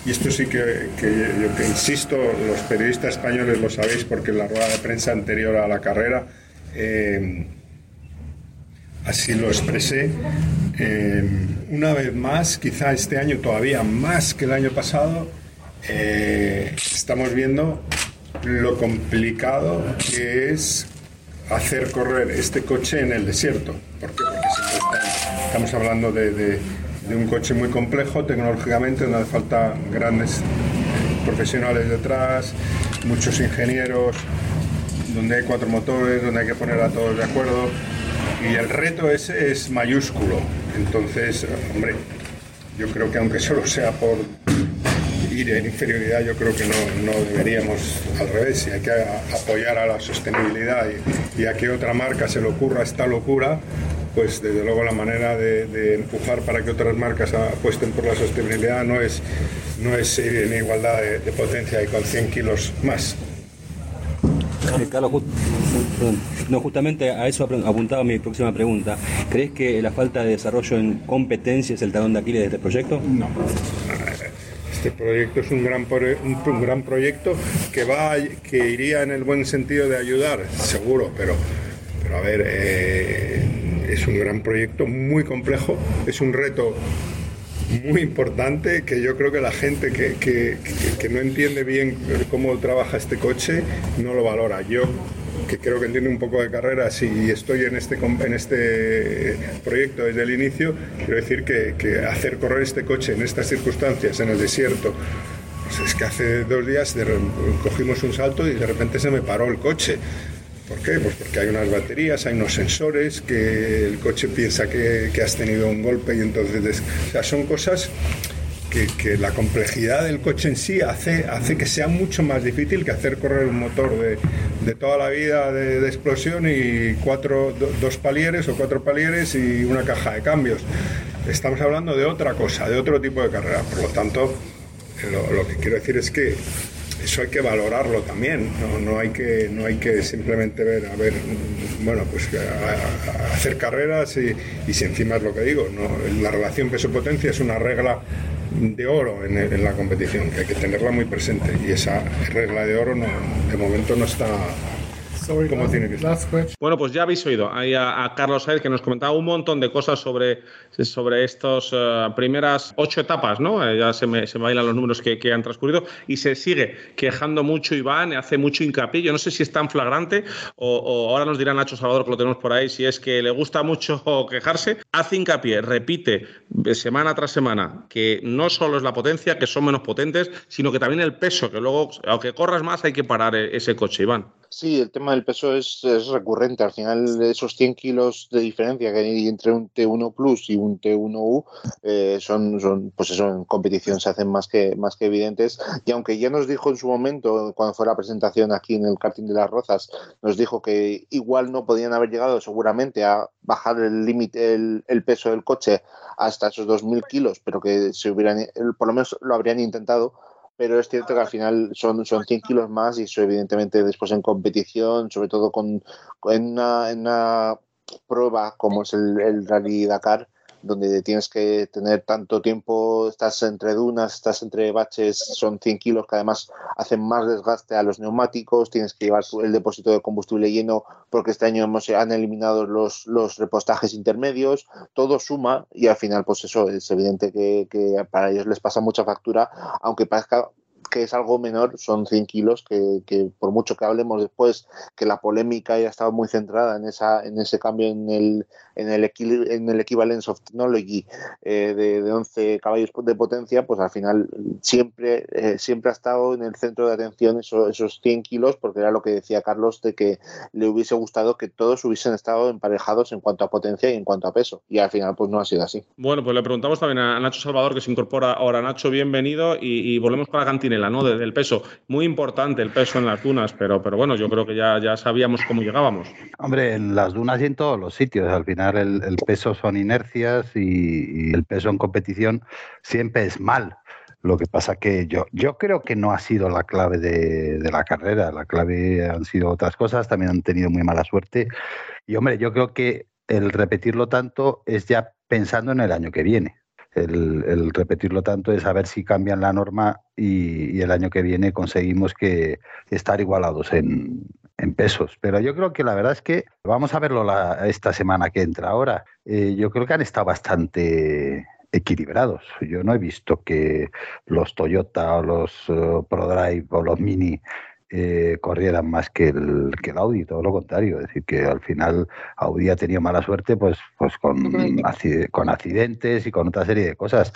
y esto sí que, que yo que insisto, los periodistas españoles lo sabéis porque en la rueda de prensa anterior a la carrera eh, así lo expresé. Eh, una vez más, quizá este año todavía más que el año pasado, eh, estamos viendo lo complicado que es hacer correr este coche en el desierto. ¿Por qué? Porque estamos hablando de, un coche muy complejo tecnológicamente, donde hace falta grandes profesionales detrás, muchos ingenieros, donde hay cuatro motores, donde hay que poner a todos de acuerdo. Y el reto ese es mayúsculo. Entonces, hombre, yo creo que aunque solo sea por ir en inferioridad, yo creo que no, no deberíamos al revés. Si hay que apoyar a la sostenibilidad y, a que otra marca se le ocurra esta locura, pues desde luego la manera de, de empujar para que otras marcas apuesten por la sostenibilidad no es, no es ir en igualdad de, de potencia y con 100 kilos más. Carlos, just, no, justamente a eso apuntaba mi próxima pregunta. ¿Crees que la falta de desarrollo en competencia es el talón de Aquiles de este proyecto? No. Este proyecto es un gran, un, un gran proyecto que, va, que iría en el buen sentido de ayudar, seguro, pero, pero a ver, eh, es un gran proyecto muy complejo, es un reto muy importante que yo creo que la gente que, que, que, no entiende bien cómo trabaja este coche no lo valora. Yo que creo que entiendo un poco de carreras y estoy en este, en este proyecto desde el inicio, quiero decir que, que hacer correr este coche en estas circunstancias, en el desierto, pues es que hace dos días cogimos un salto y de repente se me paró el coche. ¿Por qué? Pues porque hay unas baterías, hay unos sensores, que el coche piensa que, que has tenido un golpe y entonces... O sea, son cosas que, que, la complejidad del coche en sí hace, hace que sea mucho más difícil que hacer correr un motor de, de toda la vida de, de, explosión y cuatro, do, dos palieres o cuatro palieres y una caja de cambios. Estamos hablando de otra cosa, de otro tipo de carrera. Por lo tanto, lo, lo que quiero decir es que eso hay que valorarlo también, no, no, hay, que, no hay que simplemente ver, a ver, bueno, pues a, hacer carreras y, y, si encima es lo que digo, no, la relación peso-potencia es una regla de oro en, en, la competición, que hay que tenerla muy presente y esa regla de oro no, de momento no está Sorry, cómo tiene que estar. Bueno, pues ya habéis oído ahí a, a Carlos Saez que nos comentaba un montón de cosas sobre, sobre estas uh, primeras ocho etapas, ¿no? Eh, ya se me, se me bailan los números que, que, han transcurrido y se sigue quejando mucho Iván, hace mucho hincapié. Yo no sé si es tan flagrante o, o, ahora nos dirá Nacho Salvador, que lo tenemos por ahí, si es que le gusta mucho (laughs) quejarse. Hace hincapié, repite semana tras semana que no solo es la potencia, que son menos potentes, sino que también el peso, que luego, aunque corras más, hay que parar ese coche, Iván. Sí, el tema del peso es, recurrente. Al final, esos 100 kilos de diferencia que hay entre un T1 Plus y un T1U eh, son, son, pues eso, en competición se hacen más que, más que evidentes. Y aunque ya nos dijo en su momento, cuando fue la presentación aquí en el karting de las Rozas, nos dijo que igual no podían haber llegado seguramente a bajar el límite, el, el, peso del coche hasta esos 2.000 kilos, pero que se hubieran, por lo menos lo habrían intentado pero es cierto que al final son, son 100 kilos más y eso evidentemente después en competición, sobre todo con, en, una, en una prueba como es el, el Rally Dakar, donde tienes que tener tanto tiempo, estás entre dunas, estás entre baches, son 100 kilos que además hacen más desgaste a los neumáticos, tienes que llevar el depósito de combustible lleno porque este año hemos, han eliminado los, los repostajes intermedios, todo suma y al final pues eso es evidente que, que para ellos les pasa mucha factura, aunque parezca que es algo menor, son 100 kilos, que, que, por mucho que hablemos después, que la polémica haya estado muy centrada en, esa, en ese cambio en el, en el, en el Equivalence of Technology eh, de, de, 11 caballos de potencia, pues al final siempre, eh, siempre ha estado en el centro de atención eso, esos 100 kilos, porque era lo que decía Carlos, de que le hubiese gustado que todos hubiesen estado emparejados en cuanto a potencia y en cuanto a peso, y al final pues no ha sido así. Bueno, pues le preguntamos también a Nacho Salvador, que se incorpora ahora. Nacho, bienvenido, y, y volvemos con la cantinela. ¿no? Desde el peso. Muy importante el peso en las dunas, pero, pero bueno, yo creo que ya, ya sabíamos cómo llegábamos. Hombre, en las dunas y en todos los sitios. Al final el, peso son inercias y, el peso en competición siempre es mal. Lo que pasa que yo, yo creo que no ha sido la clave de, la carrera. La clave han sido otras cosas, también han tenido muy mala suerte. Y hombre, yo creo que el repetirlo tanto es ya pensando en el año que viene el, el, repetirlo tanto es a ver si cambian la norma y, y, el año que viene conseguimos que estar igualados en, en, pesos. Pero yo creo que la verdad es que vamos a verlo la, esta semana que entra ahora. Eh, yo creo que han estado bastante equilibrados. Yo no he visto que los Toyota o los uh, ProDrive o los Mini eh, corrieran más que el, que el Audi, todo lo contrario. Es decir, que al final Audi ha tenido mala suerte pues, pues con, con accidentes y con otra serie de cosas.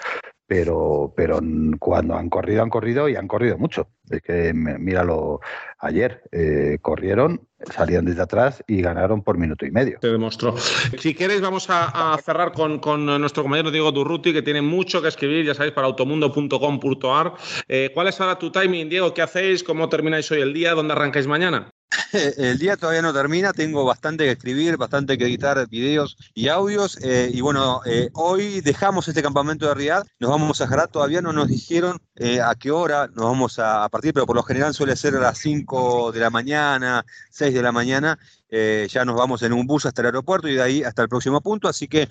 Pero, pero cuando han corrido, han corrido y han corrido mucho. Es que míralo ayer, eh, corrieron, salían desde atrás y ganaron por minuto y medio. Te demostró. Si queréis, vamos a, cerrar con, nuestro compañero Diego Durruti, que tiene mucho que escribir, ya sabéis, para automundo.com.ar. Eh, ¿Cuál es ahora tu timing, Diego? ¿Qué hacéis? ¿Cómo termináis hoy el día? ¿Dónde arrancáis mañana? (laughs) El día todavía no termina, tengo bastante que escribir, bastante que editar videos y audios. Eh, y bueno, eh, hoy dejamos este campamento de Riyadh, nos vamos a Jarat, todavía no nos dijeron eh, a qué hora nos vamos a, partir, pero por lo general suele ser a las 5 de la mañana, 6 de la mañana. ya nos vamos en un bus hasta el aeropuerto y de ahí hasta el próximo punto, así que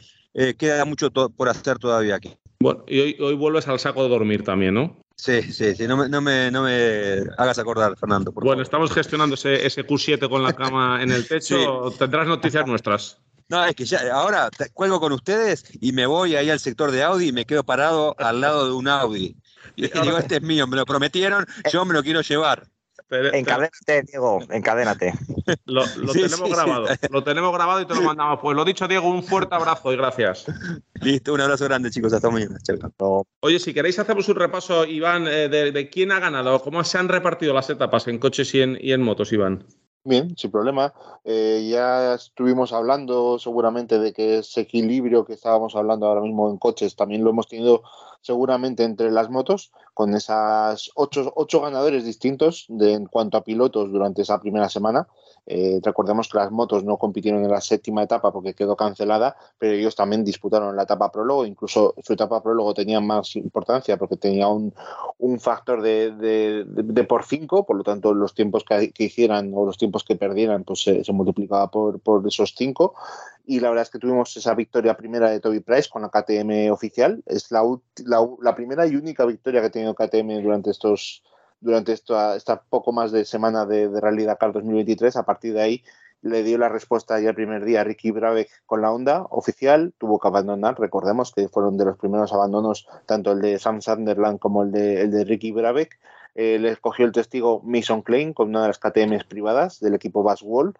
queda mucho por hacer todavía aquí. Bueno, y hoy, hoy vuelves al saco de dormir también, ¿no? Sí, sí, sí, no me, no me, no me hagas acordar, Fernando. bueno, estamos gestionando ese, ese, Q7 con la cama en el (laughs) techo. Tendrás noticias nuestras. No, es que ya ahora cuelgo con ustedes y me voy ahí al sector de Audi y me quedo parado al lado de un Audi. (laughs) Y digo, este es mío, me lo prometieron, yo me lo quiero llevar. Encadénate, Diego, encadénate. (laughs) Lo, tenemos grabado, lo tenemos grabado y te lo mandamos. Pues lo dicho, Diego, un fuerte abrazo y gracias. Listo, un abrazo grande, chicos. Hasta mañana. Oye, si queréis, hacemos un repaso, Iván, eh, de, quién ha ganado, cómo se han repartido las etapas en coches y en, y en motos, Iván. Bien, sin problema. Eh, ya estuvimos hablando seguramente de que ese equilibrio que estábamos hablando ahora mismo en coches también lo hemos tenido seguramente entre las motos, con esas ocho, ocho ganadores distintos de, en cuanto a pilotos durante esa primera semana. Eh, recordemos que las motos no compitieron en la séptima etapa porque quedó cancelada, pero ellos también disputaron la etapa prólogo, incluso su etapa prólogo tenía más importancia porque tenía un, factor de, por cinco, por lo tanto los tiempos que, hicieran o los tiempos que perdieran pues se, multiplicaba por, por esos cinco. Y la verdad es que tuvimos esa victoria primera de Toby Price con la KTM oficial. Es la, la, primera y única victoria que ha tenido KTM durante estos durante esta, esta poco más de semana de, de Rally Dakar 2023. A partir de ahí le dio la respuesta ya el primer día a Ricky Brabeck con la Honda oficial, tuvo que abandonar, recordemos que fueron de los primeros abandonos, tanto el de Sam Sunderland como el de, el de Ricky Brabeck. Eh, le escogió el testigo Mason Klein con una de las KTMs privadas del equipo Bass Wall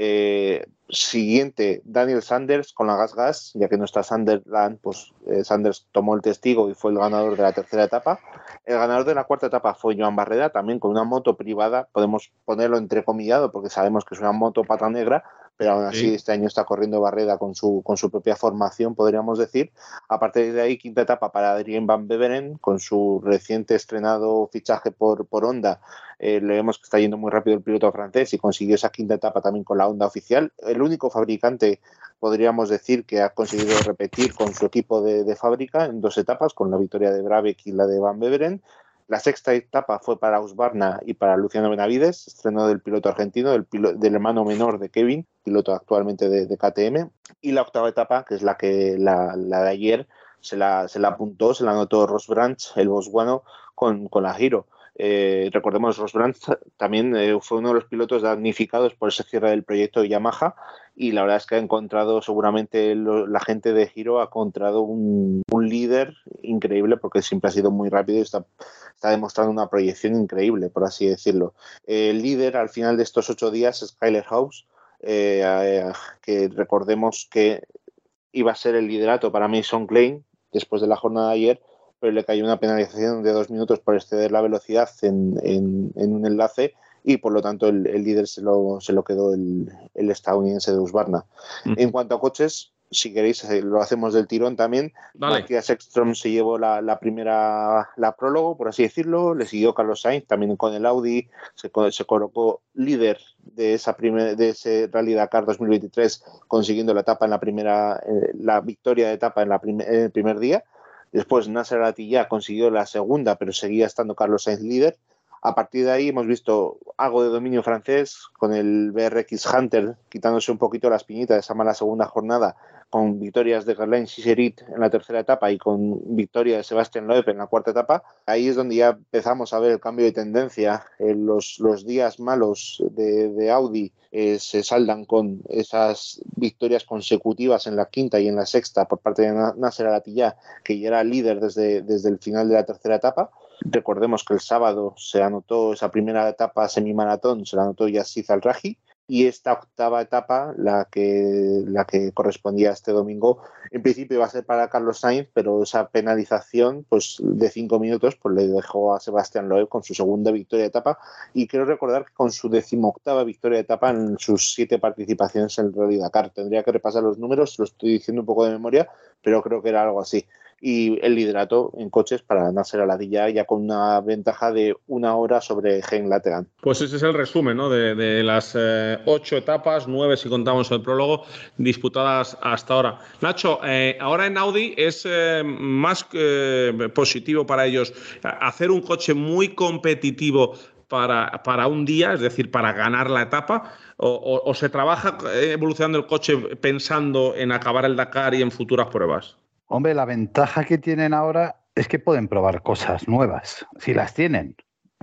eh, siguiente, Daniel Sanders con la Gas Gas, ya que no está Sunderland, pues eh, Sanders tomó el testigo y fue el ganador de la tercera etapa. El ganador de la cuarta etapa fue Joan Barreda, también con una moto privada, podemos ponerlo entrecomillado porque sabemos que es una moto pata negra, pero aún así este año está corriendo Barreda con su, con su propia formación, podríamos decir. A partir de ahí, quinta etapa para Adrien Van Beveren, con su reciente estrenado fichaje por, por Honda eh, le vemos que está yendo muy rápido el piloto francés y consiguió esa quinta etapa también con la Honda oficial. El único fabricante, podríamos decir, que ha conseguido repetir con su equipo de, fábrica en dos etapas, con la victoria de Brabeck y la de Van Beveren. La sexta etapa fue para Usbarna y para Luciano Benavides, estreno del piloto argentino, del, del hermano menor de Kevin, piloto actualmente de, KTM. Y la octava etapa, que es la que la, de ayer, se la, se la apuntó, se la anotó Ross Branch, el bosguano, con, con la Giro. Eh, recordemos, Ross Brandt también eh, fue uno de los pilotos damnificados por ese cierre del proyecto de Yamaha y la verdad es que ha encontrado, seguramente la gente de Giro ha encontrado un, líder increíble porque siempre ha sido muy rápido y está, está demostrando una proyección increíble, por así decirlo. El líder al final de estos ocho días es Kyler House, eh, que recordemos que iba a ser el liderato para Mason Klein después de la jornada de ayer, pero le cayó una penalización de dos minutos por exceder la velocidad en, un enlace y por lo tanto el, líder se lo, se lo quedó el, estadounidense de Usbarna. En cuanto a coches, si queréis, eh, lo hacemos del tirón también. Matías Ekstrom se llevó la, primera, la prólogo, por así decirlo. Le siguió Carlos Sainz, también con el Audi. Se, se colocó líder de, esa de ese Rally Dakar 2023, consiguiendo la etapa en la primera, eh, la victoria de etapa en, la en el primer día. Después Nasser Atiyah consiguió la segunda, pero seguía estando Carlos Sainz líder. A partir de ahí hemos visto algo de dominio francés con el BRX Hunter quitándose un poquito la espinita de esa mala segunda jornada con victorias de Gerlain Siserit en la tercera etapa y con victoria de Sebastián Loeb en la cuarta etapa. Ahí es donde ya empezamos a ver el cambio de tendencia. En los, los días malos de, Audi eh, se saldan con esas victorias consecutivas en la quinta y en la sexta por parte de Nasser Alatilla, que ya era líder desde, desde el final de la tercera etapa. Recordemos que el sábado se anotó esa primera etapa semimaratón, se la anotó Yassiz Al-Raji y esta octava etapa, la que, la que correspondía este domingo, en principio iba a ser para Carlos Sainz, pero esa penalización pues, de cinco minutos pues, le dejó a Sebastián Loeb con su segunda victoria de etapa y quiero recordar que con su decimoctava victoria de etapa en sus siete participaciones en el Rally Dakar. Tendría que repasar los números, lo estoy diciendo un poco de memoria, pero creo que era algo así y el liderato en coches para Nasser Aladilla ya con una ventaja de una hora sobre Gen Lategan. Pues ese es el resumen de, las eh, ocho etapas, nueve si contamos el prólogo, disputadas hasta ahora. Nacho, eh, ahora en Audi es eh, más positivo para ellos hacer un coche muy competitivo para, para, un día, es decir, para ganar la etapa, o se trabaja evolucionando el coche pensando en acabar el Dakar y en futuras pruebas? Hombre, la ventaja que tienen ahora es que pueden probar cosas nuevas, si las tienen,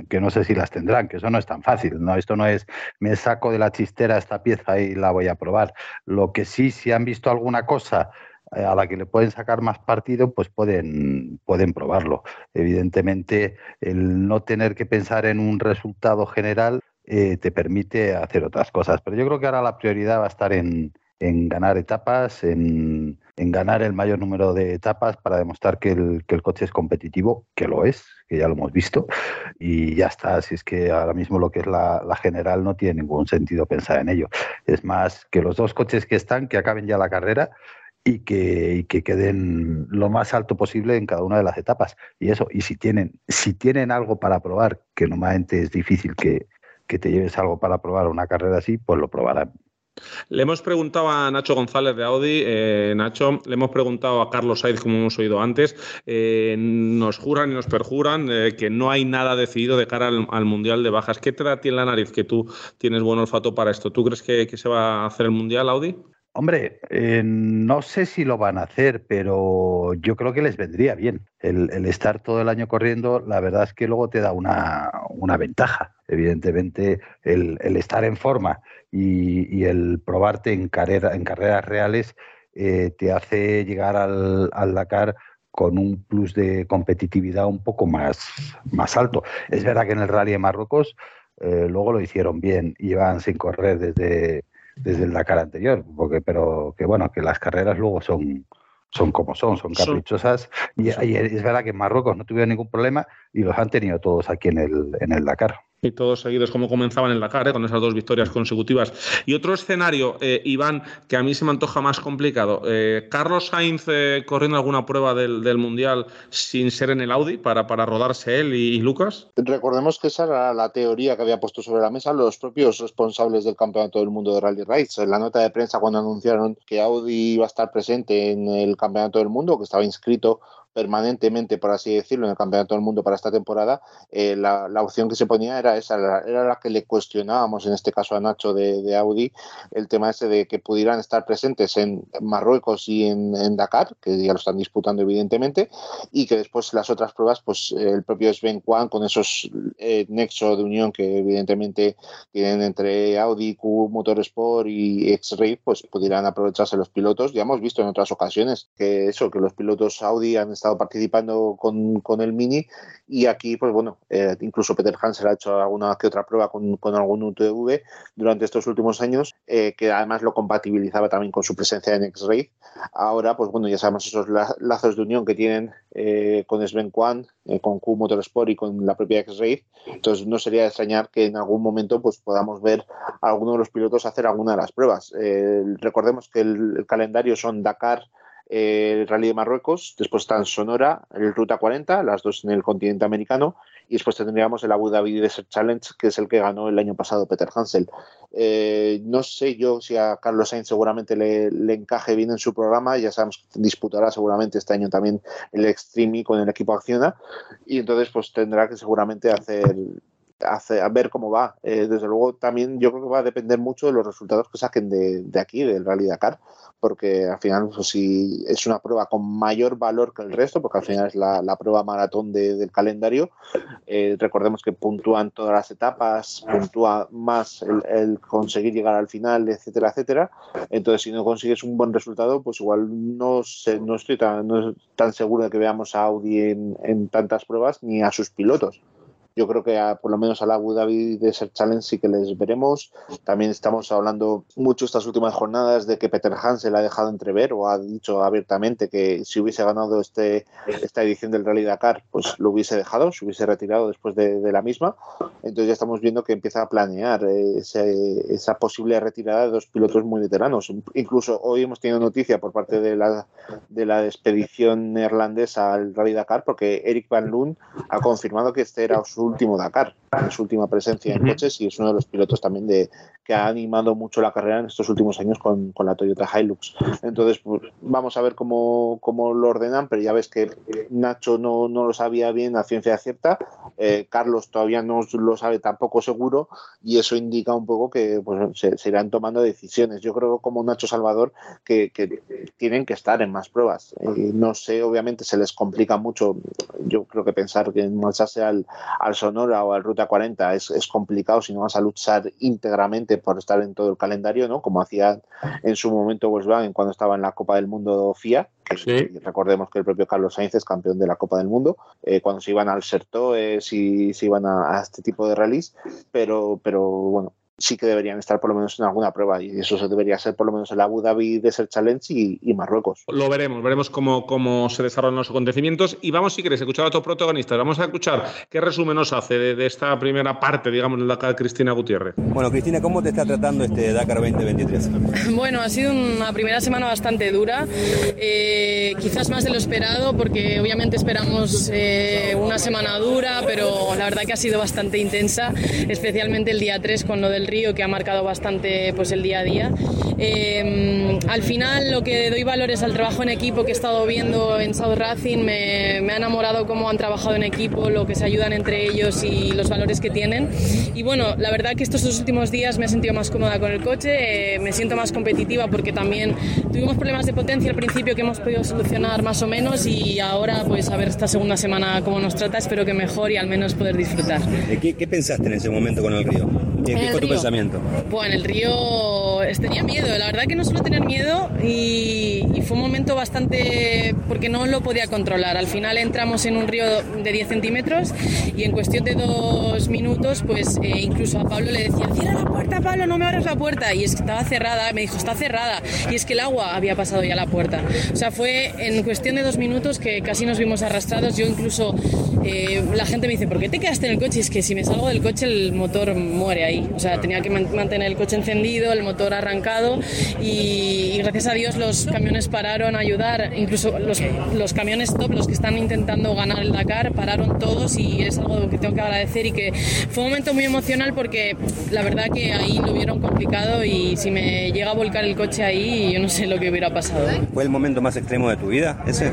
que no sé si las tendrán, que eso no es tan fácil, ¿no? Esto no es me saco de la chistera esta pieza y la voy a probar. Lo que sí, si han visto alguna cosa eh, a la que le pueden sacar más partido, pues pueden, pueden probarlo. Evidentemente, el no tener que pensar en un resultado general eh, te permite hacer otras cosas. Pero yo creo que ahora la prioridad va a estar en, en ganar etapas, en, ganar el mayor número de etapas para demostrar que el, que el, coche es competitivo, que lo es, que ya lo hemos visto, y ya está. Si es que ahora mismo lo que es la, general no tiene ningún sentido pensar en ello. Es más, que los dos coches que están, que acaben ya la carrera y que, y que queden lo más alto posible en cada una de las etapas. Y eso, y si tienen, si tienen algo para probar, que normalmente es difícil que, que te lleves algo para probar una carrera así, pues lo probarán. Le hemos preguntado a Nacho González de Audi, eh, Nacho, le hemos preguntado a Carlos Sainz, como hemos oído antes, eh, nos juran y nos perjuran eh, que no hay nada decidido de cara al, Mundial de Bajas. ¿Qué te da a ti en la nariz que tú tienes buen olfato para esto? ¿Tú crees que, se va a hacer el Mundial, Audi? Hombre, no sé si lo van a hacer, pero yo creo que les vendría bien. El, estar todo el año corriendo, la verdad es que luego te da una, ventaja. Evidentemente, el, estar en forma y, el probarte en, carrera, en carreras reales eh, te hace llegar al, Dakar con un plus de competitividad un poco más, más alto. Es verdad que en el Rally de Marruecos eh, luego lo hicieron bien, iban sin correr desde desde el Dakar anterior, porque, pero que bueno, que las carreras luego son, son como son, son caprichosas. Y, y, es verdad que en Marruecos no tuvieron ningún problema y los han tenido todos aquí en el, en el Dakar y todos seguidos como comenzaban en la cara, con esas dos victorias consecutivas. Y otro escenario, eh, Iván, que a mí se me antoja más complicado. Eh, Carlos Sainz eh, corriendo alguna prueba del, Mundial sin ser en el Audi para, para rodarse él y, Lucas. Recordemos que esa era la teoría que había puesto sobre la mesa los propios responsables del Campeonato del Mundo de Rally Rides. En la nota de prensa cuando anunciaron que Audi iba a estar presente en el Campeonato del Mundo, que estaba inscrito permanentemente, por así decirlo, en el Campeonato del Mundo para esta temporada, eh, la, opción que se ponía era esa, era la que le cuestionábamos, en este caso a Nacho de, Audi, el tema ese de que pudieran estar presentes en Marruecos y en, Dakar, que ya lo están disputando evidentemente, y que después las otras pruebas, pues el propio Sven Kwan, con esos eh, nexos de unión que evidentemente tienen entre Audi, Q Motorsport y X-Ray, pues pudieran aprovecharse los pilotos. Ya hemos visto en otras ocasiones que eso, que los pilotos Audi han estado estado participando con, con el Mini y aquí, pues bueno, eh, incluso Peter Hansel ha hecho alguna que otra prueba con, con algún UTV durante estos últimos años, eh, que además lo compatibilizaba también con su presencia en X-Ray. Ahora, pues bueno, ya sabemos esos lazos de unión que tienen eh, con Sven Kwan, con Q Motorsport y con la propia X-Ray. Entonces, no sería de extrañar que en algún momento pues podamos ver a alguno de los pilotos hacer alguna de las pruebas. recordemos que el calendario son Dakar, el Rally de Marruecos, después está en Sonora, el Ruta 40, las dos en el continente americano, y después tendríamos el Abu Dhabi Desert Challenge, que es el que ganó el año pasado Peter Hansel. Eh, no sé yo si a Carlos Sainz seguramente le, encaje bien en su programa, ya sabemos que disputará seguramente este año también el Extreme con el equipo Acciona, y entonces pues tendrá que seguramente hacer a ver cómo va. Eh, desde luego, también yo creo que va a depender mucho de los resultados que saquen de, aquí, del Rally Dakar, porque al final, pues, si es una prueba con mayor valor que el resto, porque al final es la, la prueba maratón del calendario, eh, recordemos que puntúan todas las etapas, puntúa más el, conseguir llegar al final, etcétera, etcétera. Entonces, si no consigues un buen resultado, pues igual no, sé, no estoy tan, tan seguro de que veamos a Audi en tantas pruebas ni a sus pilotos yo creo que a, por lo menos al Abu Dhabi Desert Challenge sí que les veremos. También estamos hablando mucho estas últimas jornadas de que Peter Hansel ha dejado entrever o ha dicho abiertamente que si hubiese ganado este, esta edición del Rally Dakar, pues lo hubiese dejado, se hubiese retirado después de, de la misma. Entonces ya estamos viendo que empieza a planear eh, ese, esa posible retirada de dos pilotos muy veteranos. Incluso hoy hemos tenido noticia por parte de la, de la expedición neerlandesa al Rally Dakar porque Eric Van Loon ha confirmado que este era su último Dakar, su última presencia en coches y es uno de los pilotos también de que ha animado mucho la carrera en estos últimos años con, con la Toyota Hilux. Entonces, pues, vamos a ver cómo, cómo, lo ordenan, pero ya ves que Nacho no, no lo sabía bien a ciencia cierta, eh, Carlos todavía no lo sabe tampoco seguro y eso indica un poco que pues, se, irán tomando decisiones. Yo creo como Nacho Salvador que, que tienen que estar en más pruebas. No sé, obviamente se les complica mucho. Yo creo que pensar que marcharse al, al Sonora o al Ruta 40 es, es complicado si no vas a luchar íntegramente por estar en todo el calendario, ¿no? Como hacía en su momento Volkswagen cuando estaba en la Copa del Mundo FIA, que sí. recordemos que el propio Carlos Sainz es campeón de la Copa del Mundo, eh, cuando se iban al Serto, eh, si, si iban a, a, este tipo de rallies, pero, pero bueno, sí que deberían estar por lo menos en alguna prueba y eso se debería ser por lo menos el Abu Dhabi Desert Challenge y, y Marruecos. Lo veremos, veremos cómo, cómo, se desarrollan los acontecimientos y vamos, si queréis, escuchar a otros protagonistas. Vamos a escuchar qué resumen nos hace de, de esta primera parte, digamos, del Dakar Cristina Gutiérrez. Bueno, Cristina, ¿cómo te está tratando este Dakar 2023? (laughs) Bueno, ha sido una primera semana bastante dura, eh, quizás más de lo esperado porque obviamente esperamos eh, una semana dura, pero la verdad que ha sido bastante intensa, especialmente el día 3 con lo del río que ha marcado bastante pues, el día a día. Eh, al final lo que doy valor es al trabajo en equipo que he estado viendo en South Racing, me, me, ha enamorado cómo han trabajado en equipo, lo que se ayudan entre ellos y los valores que tienen. Y bueno, la verdad que estos dos últimos días me he sentido más cómoda con el coche, eh, me siento más competitiva porque también tuvimos problemas de potencia al principio que hemos podido solucionar más o menos y ahora pues a ver esta segunda semana cómo nos trata, espero que mejor y al menos poder disfrutar. ¿Qué, qué pensaste en ese momento con el río? ¿Qué, ¿En qué el fue tu pensamiento? Bueno, en el río tenía miedo, la verdad que no suelo tener miedo y, y, fue un momento bastante porque no lo podía controlar. Al final entramos en un río de 10 centímetros y en cuestión de dos minutos, pues eh, incluso a Pablo le decía, cierra la puerta, Pablo, no me abras la puerta. Y es que estaba cerrada, me dijo, está cerrada. Y es que el agua había pasado ya la puerta. O sea, fue en cuestión de dos minutos que casi nos vimos arrastrados. Yo incluso, eh, la gente me dice, ¿por qué te quedaste en el coche? Y es que si me salgo del coche el motor muere ahí. O sea, tenía que mantener el coche encendido, el motor arrancado y, y, gracias a Dios los camiones pararon a ayudar, incluso los, los, camiones top, los que están intentando ganar el Dakar, pararon todos y es algo que tengo que agradecer y que fue un momento muy emocional porque la verdad que ahí lo vieron complicado y si me llega a volcar el coche ahí yo no sé lo que hubiera pasado. ¿Fue el momento más extremo de tu vida ese?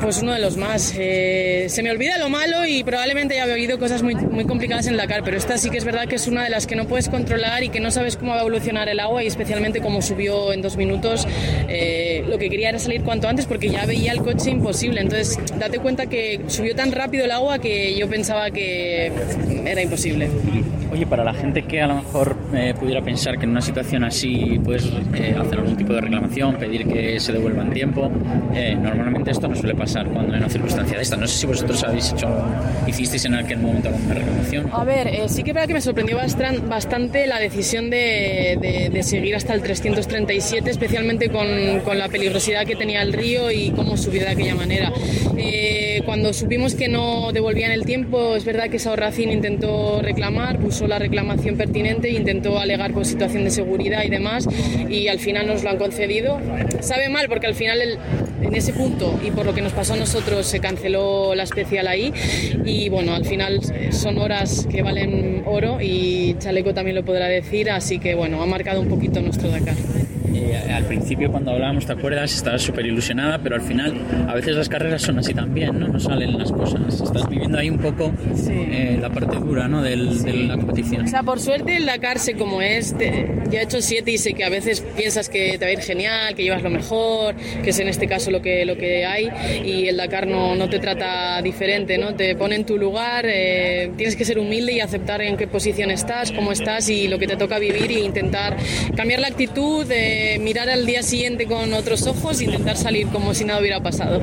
Pues uno de los más. Eh, se me olvida lo malo y probablemente haya habido cosas muy, muy complicadas en Dakar, pero esta sí que es verdad que es una de las que no puedes controlar y que no sabes cómo va a evolucionar el agua y especialmente cómo subió en dos minutos. Eh, lo que quería era salir cuanto antes porque ya veía el coche imposible. Entonces, date cuenta que subió tan rápido el agua que yo pensaba que era imposible. Oye, para la gente que a lo mejor eh, pudiera pensar que en una situación así puedes eh, hacer algún tipo de reclamación, pedir que se devuelva en tiempo, eh, normalmente esto no suele pasar cuando hay una circunstancia de esta. No sé si vosotros habéis hecho, hicisteis en aquel momento alguna reclamación. A ver, eh, sí que verdad que me sorprendió bastante la decisión de, de, de seguir hasta el 337, especialmente con, con, la peligrosidad que tenía el río y cómo subió de aquella manera. Eh, cuando supimos que no devolvían el tiempo, es verdad que Sao Racing intentó reclamar, puso la reclamación pertinente e intentó alegar por situación de seguridad y demás, y al final nos lo han concedido. Sabe mal porque al final el, en ese punto y por lo que nos pasó a nosotros se canceló la especial ahí y bueno, al final son horas que valen oro y Chaleco también lo podrá decir, así que bueno, ha marcado un poquito nuestro Dakar. Eh, al principio cuando hablábamos, ¿te acuerdas? Estabas súper ilusionada, pero al final a veces las carreras son así también, ¿no? No salen las cosas. Estás viviendo ahí un poco sí. eh, la parte dura, ¿no? Del, sí. De la competición. O sea, por suerte el Dakar sé como es. Te, ya he hecho siete y sé que a veces piensas que te va a ir genial, que llevas lo mejor, que es en este caso lo que, lo que hay y el Dakar no, no te trata diferente, ¿no? Te pone en tu lugar, eh, tienes que ser humilde y aceptar en qué posición estás, cómo estás y lo que te toca vivir e intentar cambiar la actitud. Eh, eh, mirar al día siguiente con otros ojos e intentar salir como si nada hubiera pasado.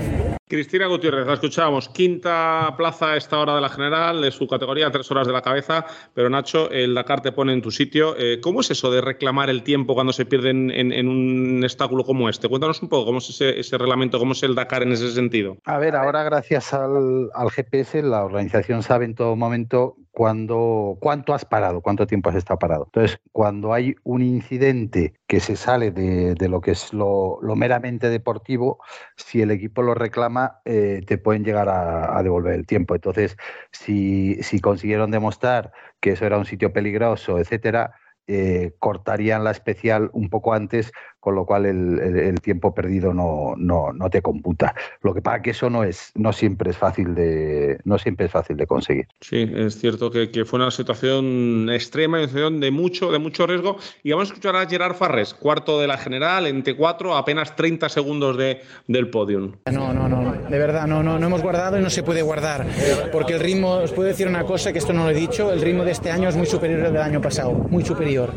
Cristina Gutiérrez, la escuchábamos. Quinta plaza a esta hora de la general, de su categoría, tres horas de la cabeza. Pero Nacho, el Dakar te pone en tu sitio. Eh, ¿Cómo es eso de reclamar el tiempo cuando se pierde en, un obstáculo como este? Cuéntanos un poco cómo es ese, reglamento, cómo es el Dakar en ese sentido. A ver, ahora gracias al, GPS, la organización sabe en todo momento cuando, cuánto has parado, cuánto tiempo has estado parado. Entonces, cuando hay un incidente que se sale de, lo que es lo, meramente deportivo, si el equipo lo reclama, eh, te pueden llegar a, devolver el tiempo. Entonces, si, si consiguieron demostrar que eso era un sitio peligroso, etcétera, eh, cortarían la especial un poco antes con lo cual el, el, el tiempo perdido no, no, no, te computa. Lo que pasa que eso no es, no siempre es fácil de, no siempre es fácil de conseguir. Sí, es cierto que, que fue una situación extrema, una situación de mucho, de mucho riesgo. Y vamos a escuchar a Gerard Farres, cuarto de la general, en T4, apenas 30 segundos de, del podium. No, no, no, de verdad, no, no, no hemos guardado y no se puede guardar. Porque el ritmo, os puedo decir una cosa que esto no lo he dicho, el ritmo de este año es muy superior al del año pasado, muy superior.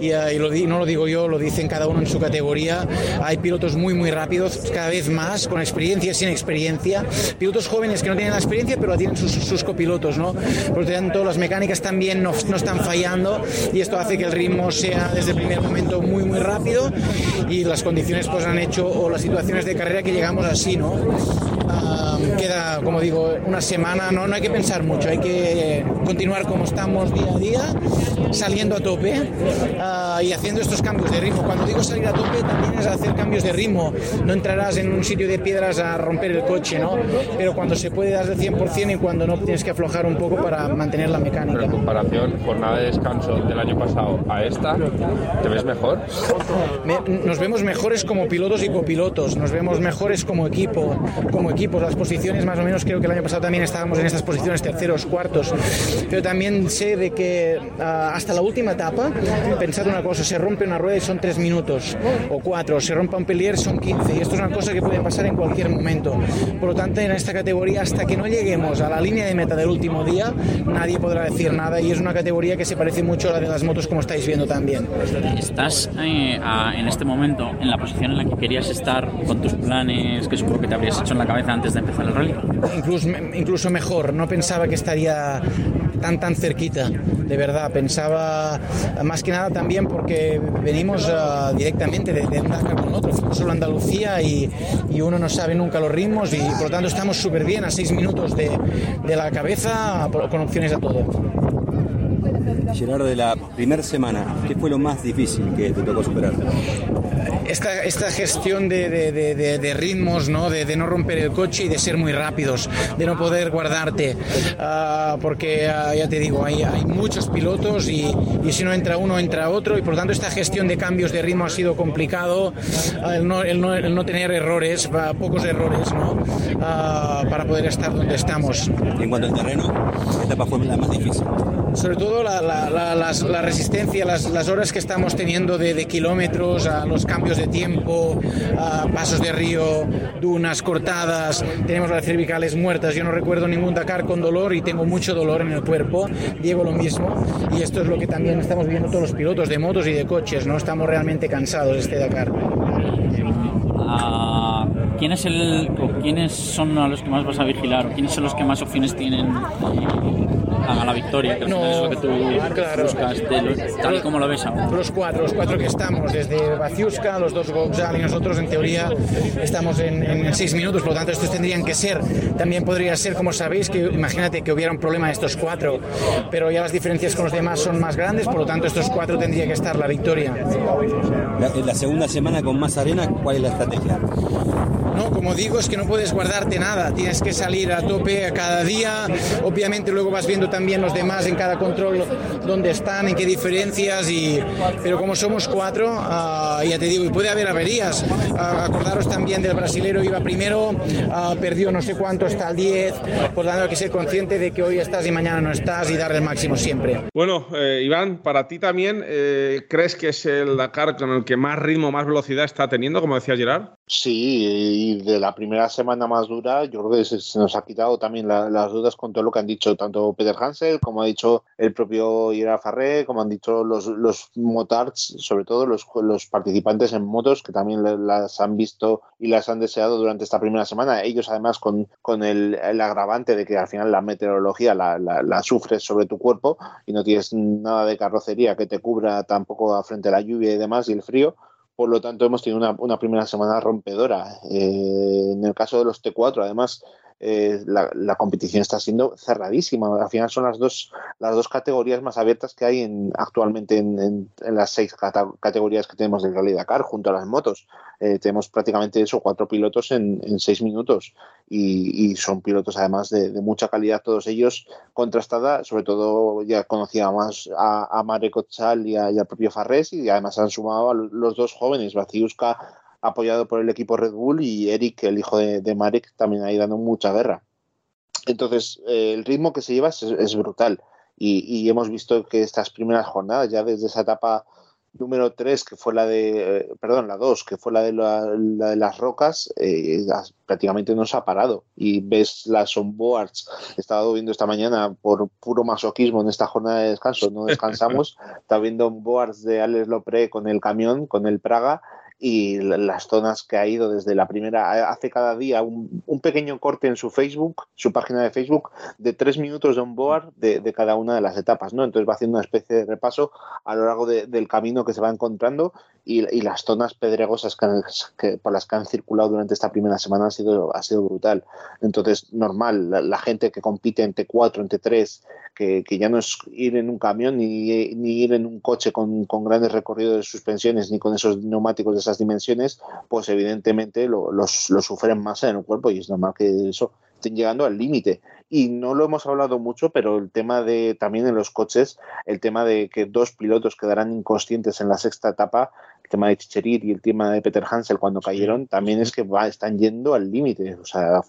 Y, uh, y lo, no lo digo yo, lo dicen cada uno su categoría. Hay pilotos muy, muy rápidos, cada vez más, con experiencia, sin experiencia. Pilotos jóvenes que no tienen la experiencia, pero tienen sus, sus copilotos, ¿no? Por lo tanto, las mecánicas también no, no, están fallando y esto hace que el ritmo sea desde el primer momento muy, muy rápido y las condiciones pues han hecho, o las situaciones de carrera que llegamos así, ¿no? Uh, queda, como digo, una semana, no, no hay que pensar mucho, hay que continuar como estamos día a día, saliendo a tope uh, y haciendo estos cambios de ritmo. Cuando digo salir a tope, también es hacer cambios de ritmo. No entrarás en un sitio de piedras a romper el coche, ¿no? Pero cuando se puede dar el 100% y cuando no tienes que aflojar un poco para mantener la mecánica. Pero en comparación, jornada de descanso del año pasado a esta, ¿te ves mejor? Me, nos vemos mejores como pilotos y copilotos, nos vemos mejores como equipo, como equipos. Las posiciones, más o menos, creo que el año pasado también estábamos en estas posiciones, terceros, cuartos. Pero también sé de que uh, hasta la última etapa, pensad una cosa, se rompe una rueda y son tres minutos o cuatro, se rompa un pelier son 15 y esto es una cosa que puede pasar en cualquier momento. Por lo tanto, en esta categoría, hasta que no lleguemos a la línea de meta del último día, nadie podrá decir nada y es una categoría que se parece mucho a la de las motos como estáis viendo también. ¿Estás eh, a, en este momento en la posición en la que querías estar con tus planes que supongo que te habrías hecho en la cabeza antes de empezar el rally? Incluso, incluso mejor, no pensaba que estaría tan tan cerquita, de verdad, pensaba más que nada también porque venimos uh, directamente de, un Dakar con otro, fuimos solo Andalucía y, y, uno no sabe nunca los ritmos y por lo tanto estamos súper bien a seis minutos de, de la cabeza con opciones a todo. Gerardo, de la primera semana, ¿qué fue lo más difícil que te tocó superar? Esta, esta gestión de, de, de, de ritmos, ¿no? De, no romper el coche y de ser muy rápidos, de no poder guardarte, uh, porque uh, ya te digo, hay, hay muchos pilotos y, y, si no entra uno, entra otro, y por tanto esta gestión de cambios de ritmo ha sido complicado, uh, el, no, el, no, el, no, tener errores, pocos errores, ¿no? para poder estar donde estamos. Y en cuanto al terreno, ¿qué etapa fue la más difícil? Sobre todo la, la, la, la resistencia, las, las, horas que estamos teniendo de, de kilómetros, a los cambios de tiempo, a pasos de río, dunas cortadas, tenemos las cervicales muertas. Yo no recuerdo ningún Dakar con dolor y tengo mucho dolor en el cuerpo. Diego lo mismo. Y esto es lo que también estamos viendo todos los pilotos de motos y de coches. No estamos realmente cansados este Dakar. Uh, ¿quién es el, ¿Quiénes son a los que más vas a vigilar? ¿Quiénes son los que más opciones tienen a la victoria, que no, es lo que tú claro. buscas, de los, tal y como lo ves ahora. Los cuatro, los cuatro que estamos, desde Baciuska, los dos Gokzal y nosotros, en teoría, estamos en, en, seis minutos, por lo tanto, estos tendrían que ser, también podría ser, como sabéis, que imagínate que hubiera un problema de estos cuatro, pero ya las diferencias con los demás son más grandes, por lo tanto, estos cuatro tendría que estar la victoria. La, la segunda semana con más arena, ¿cuál es la estrategia? No, como digo, es que no puedes guardarte nada, tienes que salir a tope cada día, obviamente luego vas viendo también los demás en cada control dónde están, en qué diferencias, y, pero como somos cuatro, uh, ya te digo, y puede haber averías, uh, acordaros también del brasilero, iba primero, uh, perdió no sé cuánto hasta el 10, por lo tanto hay que ser consciente de que hoy estás y mañana no estás y darle el máximo siempre. Bueno, eh, Iván, para ti también, eh, ¿crees que es el Dakar con el que más ritmo, más velocidad está teniendo, como decía Gerard? Sí, y de la primera semana más dura, yo creo que se, nos ha quitado también la, las dudas con todo lo que han dicho tanto Peter Hansel, como ha dicho el propio Ira Farré, como han dicho los, los motards, sobre todo los, los participantes participantes en motos que también las han visto y las han deseado durante esta primera semana. Ellos además con, con el, agravante de que al final la meteorología la, la, sufres sobre tu cuerpo y no tienes nada de carrocería que te cubra tampoco frente a la lluvia y demás y el frío. Por lo tanto, hemos tenido una, una primera semana rompedora. Eh, en el caso de los T4, además, eh, la, competición está siendo cerradísima. Al final son las dos, las dos categorías más abiertas que hay en, actualmente en, las seis categorías que tenemos del Rally Dakar junto a las motos. Eh, tenemos prácticamente eso, cuatro pilotos en, seis minutos y, son pilotos además de, mucha calidad todos ellos contrastada, sobre todo ya conocía más a, a Ochal y, al propio Farres y además han sumado a los dos jóvenes, Baciuska apoyado por el equipo Red Bull y Eric, el hijo de, Marek, también ahí dando mucha guerra. Entonces, eh, el ritmo que se lleva es, brutal y, hemos visto que estas primeras jornadas, ya desde esa etapa número 3, que fue la de, eh, perdón, la 2, que fue la de, la, de las rocas, eh, prácticamente no se ha parado. Y ves las onboards, he estado viendo esta mañana por puro masoquismo en esta jornada de descanso, no descansamos, (laughs) está viendo onboards de Alex Lopre con el camión, con el Praga, y las zonas que ha ido desde la primera, hace cada día un, pequeño corte en su Facebook, su página de Facebook, de tres minutos de onboard de, de cada una de las etapas, ¿no? Entonces va haciendo una especie de repaso a lo largo del camino que se va encontrando y, las zonas pedregosas que, por las que han circulado durante esta primera semana ha sido, ha sido brutal. Entonces, normal, la, gente que compite en T4, en T3, que, que, ya no es ir en un camión ni, ni ir en un coche con, con, grandes recorridos de suspensiones ni con esos neumáticos de esas dimensiones, pues evidentemente lo, los, lo sufren más en el cuerpo y es normal que eso estén llegando al límite. Y no lo hemos hablado mucho, pero el tema de también en los coches, el tema de que dos pilotos quedarán inconscientes en la sexta etapa, el tema de Chicherit y el tema de Peter Hansel cuando cayeron, también es que va, están yendo al límite. O sea,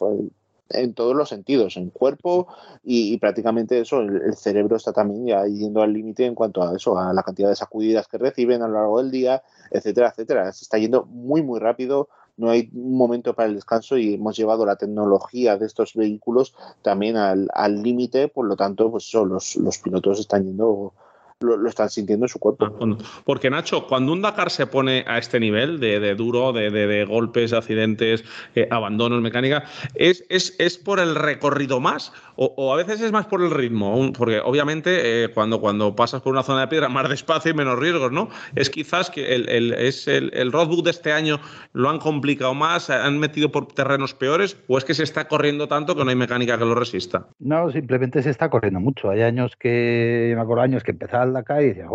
en todos los sentidos, en cuerpo y, prácticamente eso, el, cerebro está también ya yendo al límite en cuanto a eso, a la cantidad de sacudidas que reciben a lo largo del día, etcétera, etcétera. Se está yendo muy, muy rápido, no hay un momento para el descanso y hemos llevado la tecnología de estos vehículos también al límite, por lo tanto, pues eso, los, los pilotos están yendo lo, están sintiendo en su cuerpo. Ah, porque Nacho, cuando un Dakar se pone a este nivel de, duro, de, de, golpes, accidentes, eh, abandonos, mecánica, ¿es, es, es por el recorrido más o, a veces es más por el ritmo? Porque obviamente eh, cuando, cuando pasas por una zona de piedra (laughs) más despacio y menos riesgos, ¿no? Es quizás que el, el, es el, el roadbook de este año lo han complicado más, han metido por terrenos peores o es que se está corriendo tanto que no hay mecánica que lo resista. No, simplemente se está corriendo mucho. Hay años que, me acuerdo años que empezaban la calle y decía,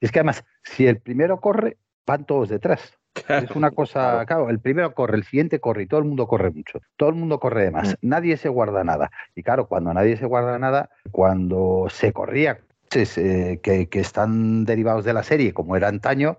es que además, si el primero corre, van todos detrás. Es una cosa, claro, el primero corre, el siguiente corre y todo el mundo corre mucho. Todo el mundo corre de más. Mm. Nadie se guarda nada. Y claro, cuando nadie se guarda nada, cuando se corría eh, que, que, están derivados de la serie, como era antaño,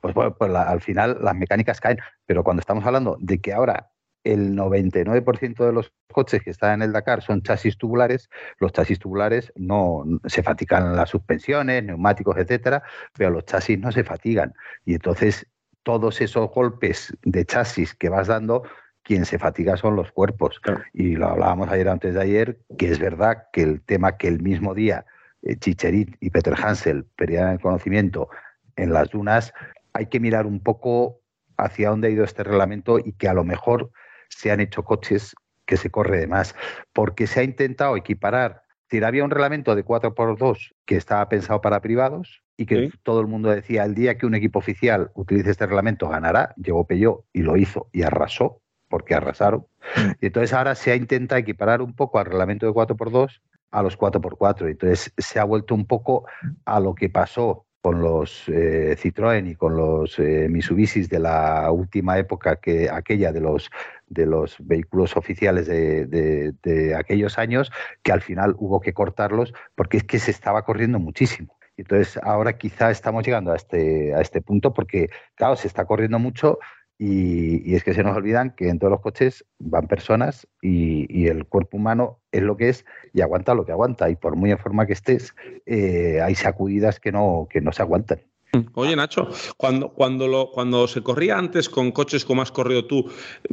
pues, bueno, pues al final las mecánicas caen. Pero cuando estamos hablando de que ahora el 99% de los coches que están en el Dakar son chasis tubulares. Los chasis tubulares no se fatigan las suspensiones, neumáticos, etcétera, pero los chasis no se fatigan. Y entonces todos esos golpes de chasis que vas dando, quien se fatiga son los cuerpos. Y lo hablábamos ayer antes de ayer, que es verdad que el tema que el mismo día eh, Chicherit y Peter Hansel perdían el conocimiento en las dunas, hay que mirar un poco hacia dónde ha ido este reglamento y que a lo mejor se han hecho coches que se corre de más, porque se ha intentado equiparar. Había un reglamento de 4x2 que estaba pensado para privados y que todo el mundo decía el día que un equipo oficial utilice este reglamento ganará, llegó Peugeot y lo hizo y arrasó, porque arrasaron. Mm. Y entonces ahora se ha intentado equiparar un poco al reglamento de 4x2 a los 4x4. Entonces se ha vuelto un poco a lo que pasó con los eh, Citroën y con los eh, Mitsubishis de la última época, que aquella de los de los vehículos oficiales de, de, aquellos años, que al final hubo que cortarlos porque es que se estaba corriendo muchísimo. Entonces ahora quizá estamos llegando a este, a este punto porque, claro, se está corriendo mucho, y, es que se nos olvidan que en todos los coches van personas y, el cuerpo humano es lo que es y aguanta lo que aguanta. Y por muy en forma que estés, eh, hay sacudidas que no, que no se aguantan. Oye, Nacho, cuando, cuando, lo, cuando se corría antes con coches como has corrido tú,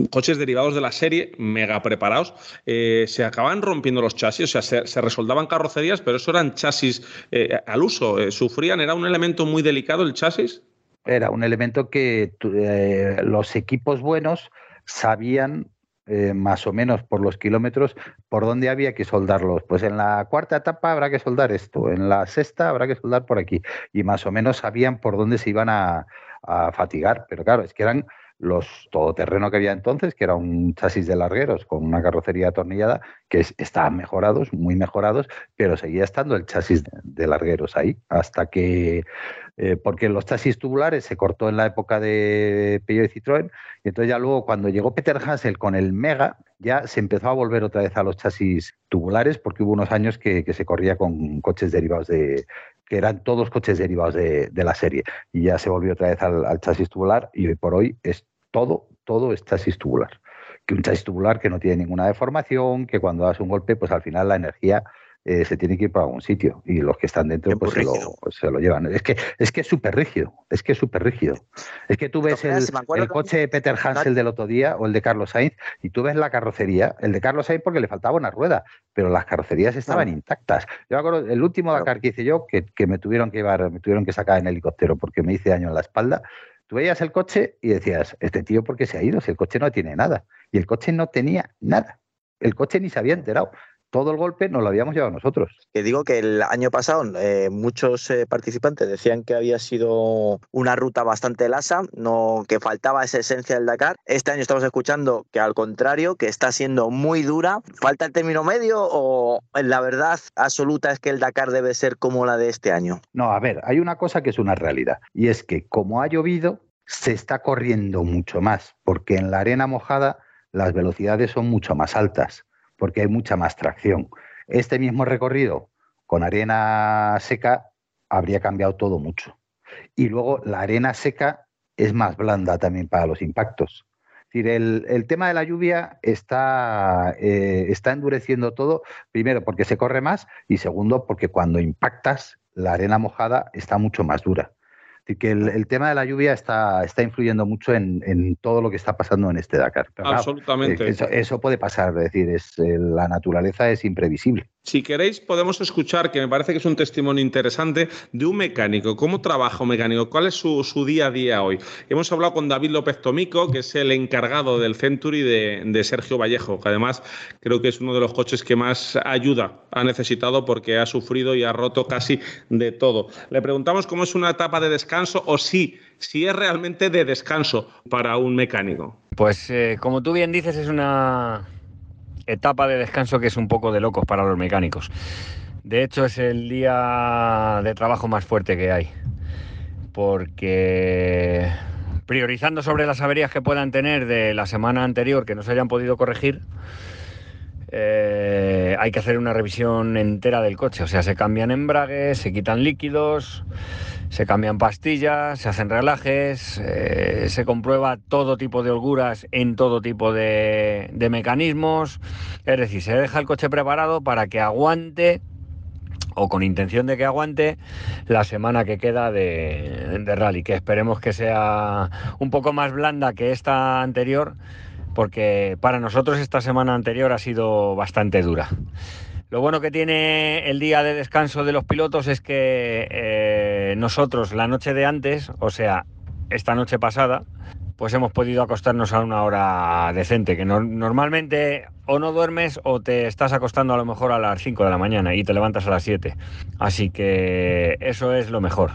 coches derivados de la serie, mega preparados, eh, se acaban rompiendo los chasis, o sea, se, resoldaban carrocerías, pero eso eran chasis eh, al uso, sufrían, era un elemento muy delicado el chasis. Era un elemento que eh, los equipos buenos sabían eh, más o menos por los kilómetros por dónde había que soldarlos. Pues en la cuarta etapa habrá que soldar esto, en la sexta habrá que soldar por aquí. Y más o menos sabían por dónde se iban a, a fatigar. Pero claro, es que eran los todoterreno que había entonces, que era un chasis de largueros con una carrocería atornillada, que es, estaban mejorados, muy mejorados, pero seguía estando el chasis de, de largueros ahí, hasta que, eh, porque los chasis tubulares se cortó en la época de Peugeot y Citroën, y entonces ya luego cuando llegó Peter Hansel con el Mega, ya se empezó a volver otra vez a los chasis tubulares, porque hubo unos años que, que se corría con coches derivados de, que eran todos coches derivados de, de, la serie. Y ya se volvió otra vez al, al, chasis tubular y hoy por hoy es todo, todo es chasis tubular. Que un chasis tubular que no tiene ninguna deformación, que cuando das un golpe, pues al final la energía eh, se tiene que ir para algún sitio y los que están dentro pues se lo, pues se lo, llevan. Es que es que es súper rígido, es que es súper rígido. Es que tú ves el, el coche de Peter Hansel del otro día o el de Carlos Sainz y tú ves la carrocería, el de Carlos Sainz porque le faltaba una rueda, pero las carrocerías estaban claro. intactas. Yo me acuerdo, el último. Dakar que hice yo, que, que me tuvieron que llevar, me tuvieron que sacar en helicóptero porque me hice daño en la espalda, Tú veías el coche y decías, este tío, ¿por qué se ha ido? Si el coche no tiene nada. Y el coche no tenía nada. El coche ni se había enterado todo el golpe nos lo habíamos llevado nosotros. Que digo que el año pasado eh, muchos eh, participantes decían que había sido una ruta bastante lasa, no que faltaba esa esencia del Dakar. Este año estamos escuchando que al contrario, que está siendo muy dura. ¿Falta el término medio o la verdad absoluta es que el Dakar debe ser como la de este año? No, a ver, hay una cosa que es una realidad y es que como ha llovido, se está corriendo mucho más, porque en la arena mojada las velocidades son mucho más altas porque hay mucha más tracción. Este mismo recorrido con arena seca habría cambiado todo mucho. Y luego la arena seca es más blanda también para los impactos. Es decir, el, tema de la lluvia está, eh, está endureciendo todo, primero porque se corre más y segundo porque cuando impactas la arena mojada está mucho más dura. Que el, el, tema de la lluvia está, está influyendo mucho en, en, todo lo que está pasando en este Dakar. Pero Absolutamente. Claro, eso, eso, puede pasar, es decir, es, eh, la naturaleza es imprevisible. Si queréis, podemos escuchar, que me parece que es un testimonio interesante, de un mecánico. ¿Cómo trabaja un mecánico? ¿Cuál es su, día a día hoy? Hemos hablado con David López Tomico, que es el encargado del Century de, de, Sergio Vallejo, que además creo que es uno de los coches que más ayuda ha necesitado porque ha sufrido y ha roto casi de todo. Le preguntamos cómo es una etapa de descanso o si, si es realmente de descanso para un mecánico. Pues eh, como tú bien dices, es una etapa de descanso que es un poco de locos para los mecánicos. De hecho, es el día de trabajo más fuerte que hay. Porque priorizando sobre las averías que puedan tener de la semana anterior que no se hayan podido corregir, eh, hay que hacer una revisión entera del coche. O sea, se cambian embragues, se quitan líquidos, se cambian pastillas, se hacen relajes, eh, se comprueba todo tipo de holguras en todo tipo de, mecanismos. Es decir, se deja el coche preparado para que aguante o con intención de que aguante la semana que queda de rally, que esperemos que sea un poco más blanda que esta anterior, porque para nosotros esta semana anterior ha sido bastante dura. Lo bueno que tiene el día de descanso de los pilotos es que eh, nosotros la noche de antes, o sea, esta noche pasada, pues hemos podido acostarnos a una hora decente, que no, normalmente o no duermes o te estás acostando a lo mejor a las 5 de la mañana y te levantas a las 7. Así que eso es lo mejor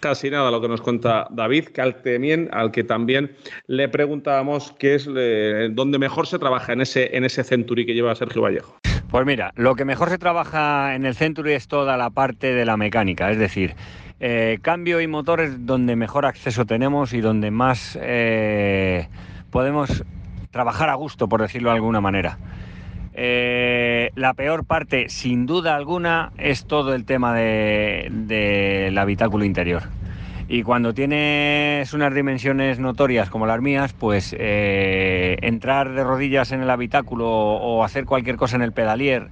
casi nada lo que nos cuenta David, que al, que también le preguntábamos qué es eh, donde mejor se trabaja en ese, en ese Century que lleva Sergio Vallejo. Pues mira, lo que mejor se trabaja en el Century es toda la parte de la mecánica, es decir, eh, cambio y motores donde mejor acceso tenemos y donde más eh, podemos trabajar a gusto, por decirlo de alguna manera. Eh, la peor parte, sin duda alguna, es todo el tema del de, de habitáculo interior. Y cuando tienes unas dimensiones notorias como las mías, pues eh, entrar de rodillas en el habitáculo o hacer cualquier cosa en el pedalier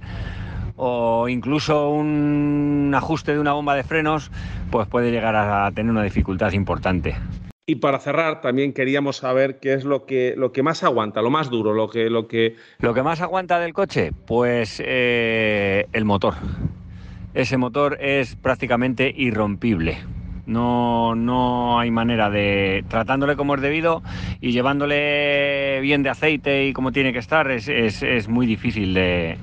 o incluso un ajuste de una bomba de frenos, pues puede llegar a tener una dificultad importante. Y para cerrar, también queríamos saber qué es lo que, lo que más aguanta, lo más duro, lo que, lo que... Lo que más aguanta del coche, pues eh, el motor. Ese motor es prácticamente irrompible No, no hay manera de tratándole como es debido y llevándole bien de aceite y como tiene que estar, es, es- es muy difícil de,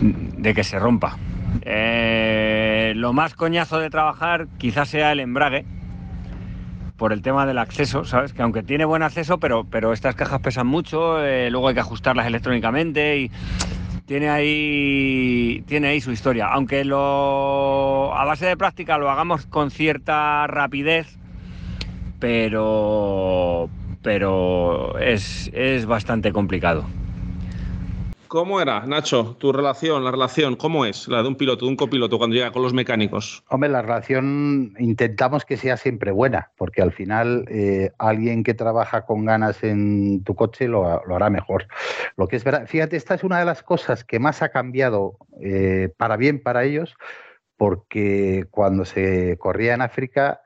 de que se rompa. Eh, lo más coñazo de trabajar quizás sea el embrague, por el tema del acceso, ¿sabes? Que aunque tiene buen acceso, pero, pero estas cajas pesan mucho, eh, luego hay que ajustarlas electrónicamente y tiene ahí, tiene ahí su historia. Aunque lo, a base de práctica lo hagamos con cierta rapidez, pero, pero es, es bastante complicado. ¿Cómo era, Nacho, tu relación, la relación, cómo es la de un piloto, de un copiloto cuando llega con los mecánicos? Hombre, la relación intentamos que sea siempre buena, porque al final eh, alguien que trabaja con ganas en tu coche lo, lo hará mejor. Lo que es verdad, fíjate, esta es una de las cosas que más ha cambiado eh, para bien para ellos, porque cuando se corría en África,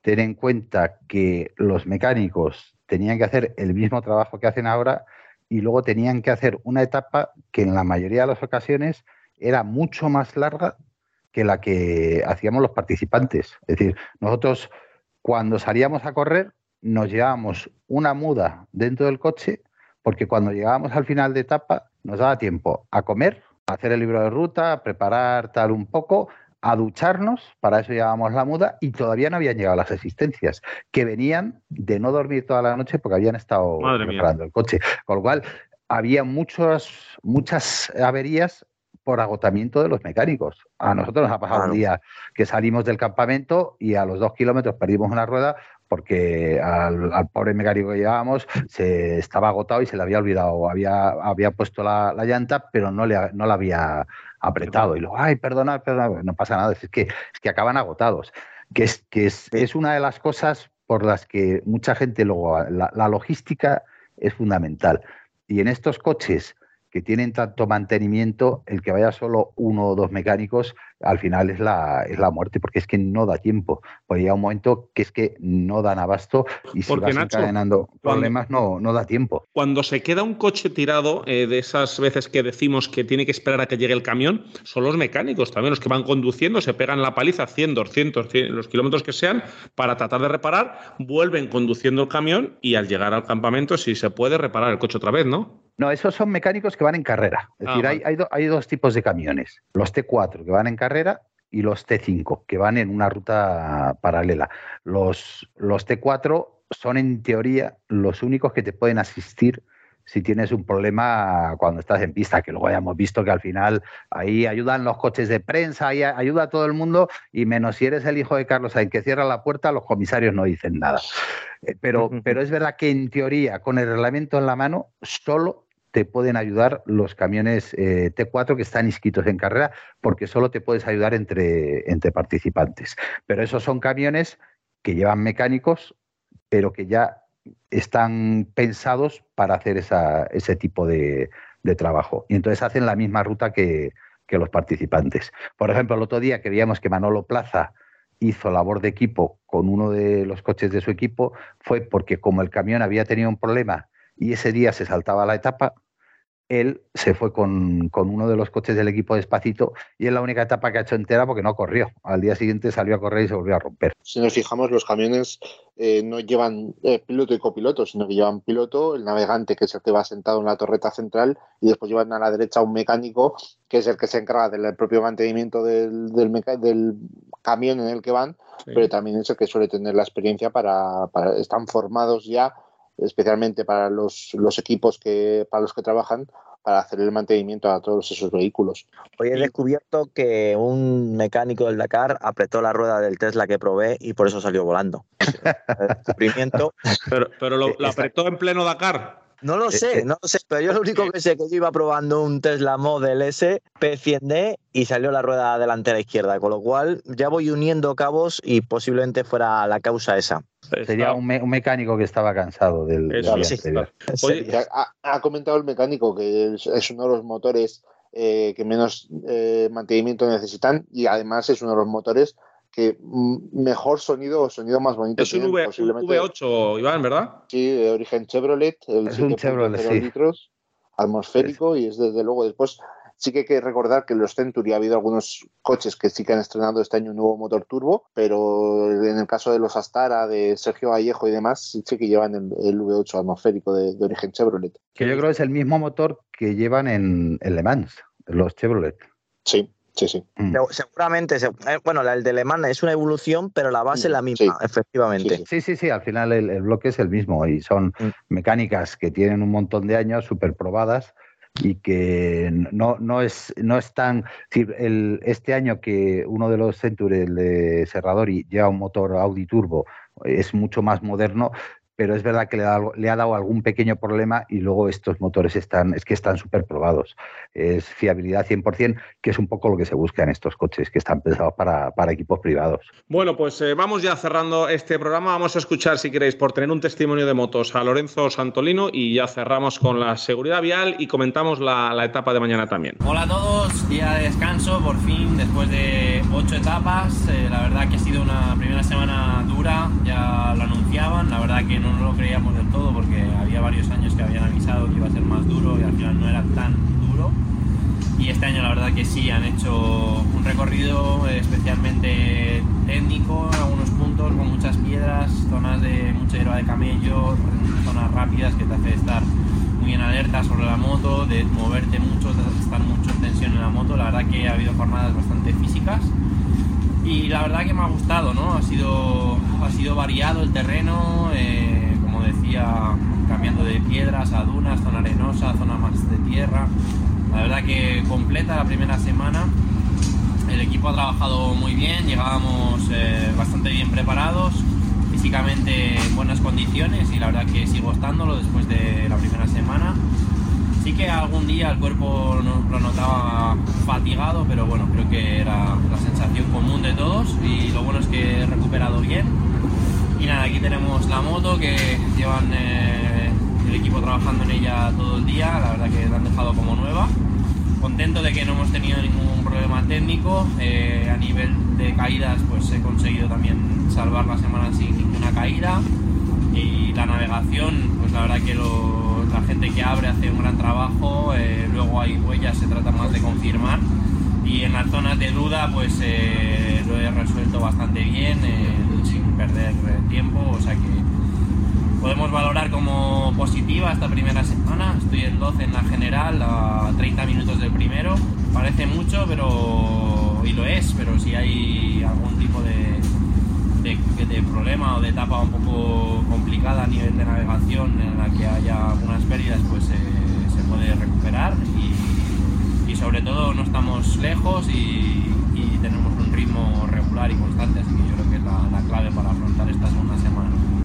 ten en cuenta que los mecánicos tenían que hacer el mismo trabajo que hacen ahora y luego tenían que hacer una etapa que en la mayoría de las ocasiones era mucho más larga que la que hacíamos los participantes. Es decir, nosotros cuando salíamos a correr nos llevábamos una muda dentro del coche porque cuando llegábamos al final de etapa nos daba tiempo a comer, a hacer el libro de ruta, a preparar tal un poco, a ducharnos, para eso llevábamos la muda y todavía no habían llegado las asistencias, que venían de no dormir toda la noche porque habían estado Madre mía. preparando el coche. Con lo cual, había muchos, muchas averías por agotamiento de los mecánicos. A nosotros nos ha pasado un día que salimos del campamento y a los dos kilómetros perdimos una rueda porque al, al pobre mecánico que llevábamos se estaba agotado y se le había olvidado, había, había puesto la, la llanta, pero no, le, no la había apretado. Y luego, ay, perdona, perdona, no pasa nada, es que, es que acaban agotados. Que, es, que es, es una de las cosas por las que mucha gente luego, la, la logística es fundamental. Y en estos coches que tienen tanto mantenimiento, el que vaya solo uno o dos mecánicos, al final es la, es la muerte, porque es que no da tiempo. Pues llega un momento que es que no dan abasto y si vas Nacho, encadenando cuando- problemas no, no da tiempo. Cuando se queda un coche tirado, eh, de esas veces que decimos que tiene que esperar a que llegue el camión, son los mecánicos también los que van conduciendo, se pegan la paliza 100, 200, 100, los kilómetros que sean, para tratar de reparar, vuelven conduciendo el camión y al llegar al campamento, si se puede, reparar el coche otra vez, ¿no? No, esos son mecánicos que van en carrera. Es Ah, decir, hay, hay do- hay dos tipos de camiones. Los T4 que van en carrera y los T5 que van en una ruta paralela. Los, los T4 son en teoría los únicos que te pueden asistir si tienes un problema cuando estás en pista, que luego hayamos visto que al final ahí ayudan los coches de prensa, ahí ayuda a todo el mundo, y menos si eres el hijo de Carlos Sainz que cierra la puerta, los comisarios no dicen nada. Eh, Pero, pero es verdad que en teoría, con el reglamento en la mano, solo te pueden ayudar los camiones eh, T4 que están inscritos en carrera, porque solo te puedes ayudar entre, entre participantes. Pero esos son camiones que llevan mecánicos, pero que ya están pensados para hacer esa- ese tipo de, de trabajo. Y entonces hacen la misma ruta que, que los participantes. Por ejemplo, el otro día que veíamos que Manolo Plaza hizo labor de equipo con uno de los coches de su equipo, fue porque como el camión había tenido un problema y ese día se saltaba la etapa, él se fue con, con uno de los coches del equipo despacito y es la única etapa que ha hecho entera porque no corrió. Al día siguiente salió a correr y se volvió a romper. Si nos fijamos, los camiones eh, no llevan eh, piloto y copiloto, sino que llevan piloto, el navegante, que es el que va sentado en la torreta central, y después llevan a la derecha un mecánico, que es el que se encarga del propio mantenimiento del, del, del camión en el que van, pero también es el que suele tener la experiencia para, para están formados ya especialmente para los, los equipos que para los que trabajan para hacer el mantenimiento a todos esos vehículos. Hoy he descubierto que un mecánico del Dakar apretó la rueda del Tesla que probé y por eso salió volando. (laughs) El descubrimiento. Pero, pero lo, lo apretó en pleno Dakar. No lo sé, no lo sé, pero yo lo único que sé es que yo iba probando un Tesla Model S P100D y salió la rueda delantera izquierda, con lo cual ya voy uniendo cabos y posiblemente fuera la causa esa. Sería un, me- un mecánico que estaba cansado del, del sí. Oye, ha, ha comentado el mecánico que es, es uno de los motores eh, que menos eh, mantenimiento necesitan y además es uno de los motores que mejor sonido o sonido más bonito Es un, tienen, v, un posiblemente. V8, Iván, ¿verdad? Sí, de origen Chevrolet, el Es un 7.0 Chevrolet, sí. litros, atmosférico y es desde luego después Sí que hay que recordar que en los Century ha habido algunos coches que sí que han estrenado este año un nuevo motor turbo, pero en el caso de los Astara, de Sergio Vallejo y demás, sí que llevan el, el V8 atmosférico de, de, origen Chevrolet. Que yo creo que es el mismo motor que llevan en, en Le Mans, los Chevrolet. Sí, Sí, sí. Mm. Seguramente, eh, bueno, el de Le Mans es una evolución, pero la base es la misma, sí. efectivamente. Sí, sí, sí, al final el, el, bloque es el mismo y son mm. mecánicas que tienen un montón de años, súper probadas y que no, no, es, no es tan... El, este año que uno de los Century, el de Serradori, lleva un motor Audi Turbo, es mucho más moderno, pero es verdad que le ha, dado, le ha, dado algún pequeño problema y luego estos motores están, es que están súper probados. Es fiabilidad 100%, que es un poco lo que se busca en estos coches, que están pensados para, para equipos privados. Bueno, pues eh, vamos ya cerrando este programa. Vamos a escuchar, si queréis, por tener un testimonio de motos a Lorenzo Santolino y ya cerramos con la seguridad vial y comentamos la, la etapa de mañana también. Hola a todos, día de descanso, por fin, después de ocho etapas. Eh, la verdad que ha sido una primera semana dura, ya lo anunciaban, la verdad que no lo creíamos del todo porque había varios años que habían avisado que iba a ser más duro y al final no era tan duro. Y este año la verdad que sí, han hecho un recorrido especialmente técnico algunos puntos, con muchas piedras, zonas de mucha hierba de camello, zonas rápidas que te hace estar muy en alerta sobre la moto, de moverte mucho, de estar mucho en tensión en la moto. La verdad que ha habido jornadas bastante físicas y la verdad que me ha gustado, ¿no? Ha sido, ha sido variado el terreno, eh, como decía, cambiando de piedras a dunas, zona arenosa, zona más de tierra. La verdad que completa la primera semana. El equipo ha trabajado muy bien, llegábamos eh, bastante bien preparados, físicamente en buenas condiciones y la verdad que sigo estándolo después de la primera semana. Sí que algún día el cuerpo no, lo notaba fatigado, pero bueno, creo que era la sensación común de todos y lo bueno es que he recuperado bien. Y nada, aquí tenemos la moto que llevan eh, el equipo trabajando en ella todo el día, la verdad que la han dejado como nueva. Contento de que no hemos tenido ningún problema técnico, eh, a nivel de caídas pues he conseguido también salvar la semana sin ninguna caída y la navegación pues la verdad que lo, la gente que abre hace un gran trabajo, eh, luego hay huellas, se trata más de confirmar. Y en las zonas de duda pues eh, lo he resuelto bastante bien, eh, sin perder tiempo, o sea que podemos valorar como positiva esta primera semana, estoy en 12 en la general, a 30 minutos del primero, parece mucho, pero y lo es, pero si hay algún tipo de de, de, problema o de etapa un poco complicada a nivel de navegación en la que haya algunas pérdidas, pues eh, se puede recuperar y, sobre todo no estamos lejos y, tenemos un ritmo regular y constante, así que yo creo que es la, la clave para afrontar semana.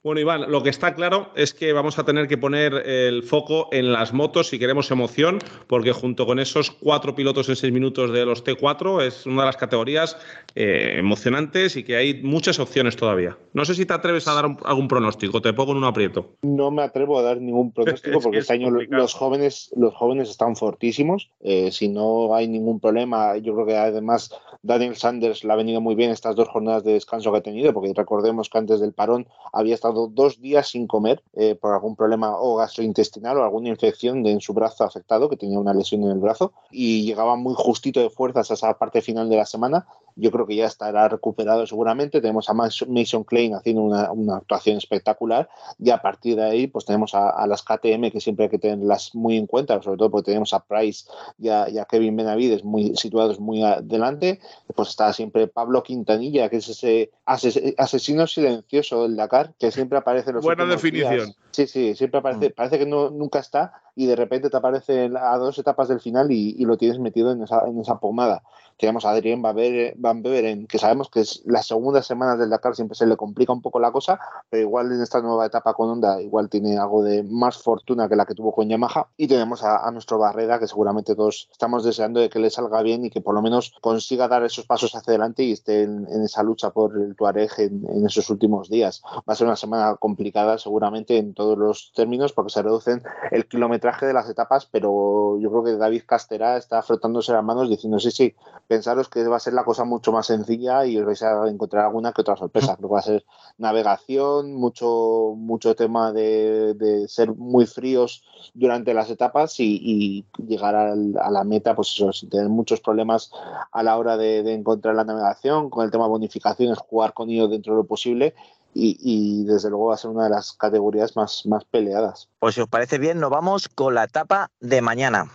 Bueno, Iván, lo que está claro es que vamos a tener que poner el foco en las motos si queremos emoción, porque junto con esos cuatro pilotos en seis minutos de los T4 es una de las categorías eh, emocionantes y que hay muchas opciones todavía. No sé si te atreves a dar un, algún pronóstico, te pongo en un aprieto. No me atrevo a dar ningún pronóstico (laughs) porque este año complicado. los jóvenes, los jóvenes están fortísimos. Eh, si no hay ningún problema, yo creo que además Daniel Sanders le ha venido muy bien estas dos jornadas de descanso que ha tenido, porque recordemos que antes del parón había estado dos días sin comer eh, por algún problema o gastrointestinal o alguna infección de, en su brazo afectado, que tenía una lesión en el brazo, y llegaba muy justito de fuerzas a esa parte final de la semana. Yo creo que ya estará recuperado seguramente. Tenemos a Mason Klein haciendo una, una actuación espectacular y a partir de ahí pues tenemos a, a, las KTM que siempre hay que tenerlas muy en cuenta, sobre todo porque tenemos a Price y a, y a Kevin Benavides muy situados muy adelante. Pues está siempre Pablo Quintanilla, que es ese asesino silencioso del Dakar, que siempre aparece en los Buena definición. Días. Sí, sí, siempre aparece, mm. parece que no, nunca está y de repente te aparece a dos etapas del final y, y lo tienes metido en esa, en esa pomada. Tenemos a Adrián Van Beveren, que sabemos que es las segundas semanas del Dakar siempre se le complica un poco la cosa, pero igual en esta nueva etapa con Honda igual tiene algo de más fortuna que la que tuvo con Yamaha. Y tenemos a, a nuestro Barrera, que seguramente todos estamos deseando de que le salga bien y que por lo menos consiga dar esos pasos hacia adelante y esté en, en esa lucha por el Tuareg en, en, esos últimos días. Va a ser una semana complicada seguramente en todos los términos porque se reducen el kilómetro kilometraje de las etapas, pero yo creo que David Castera está frotándose las manos diciendo, sí, sí, pensaros que va a ser la cosa mucho más sencilla y os vais a encontrar alguna que otra sorpresa. Creo que va a ser navegación, mucho, mucho tema de, de ser muy fríos durante las etapas y, y llegar al, a la meta, pues eso, sin tener muchos problemas a la hora de, de encontrar la navegación, con el tema bonificaciones, jugar con ello dentro de lo posible y, y, desde luego va a ser una de las categorías más, más peleadas. Pues si os parece bien, nos vamos con la etapa de mañana.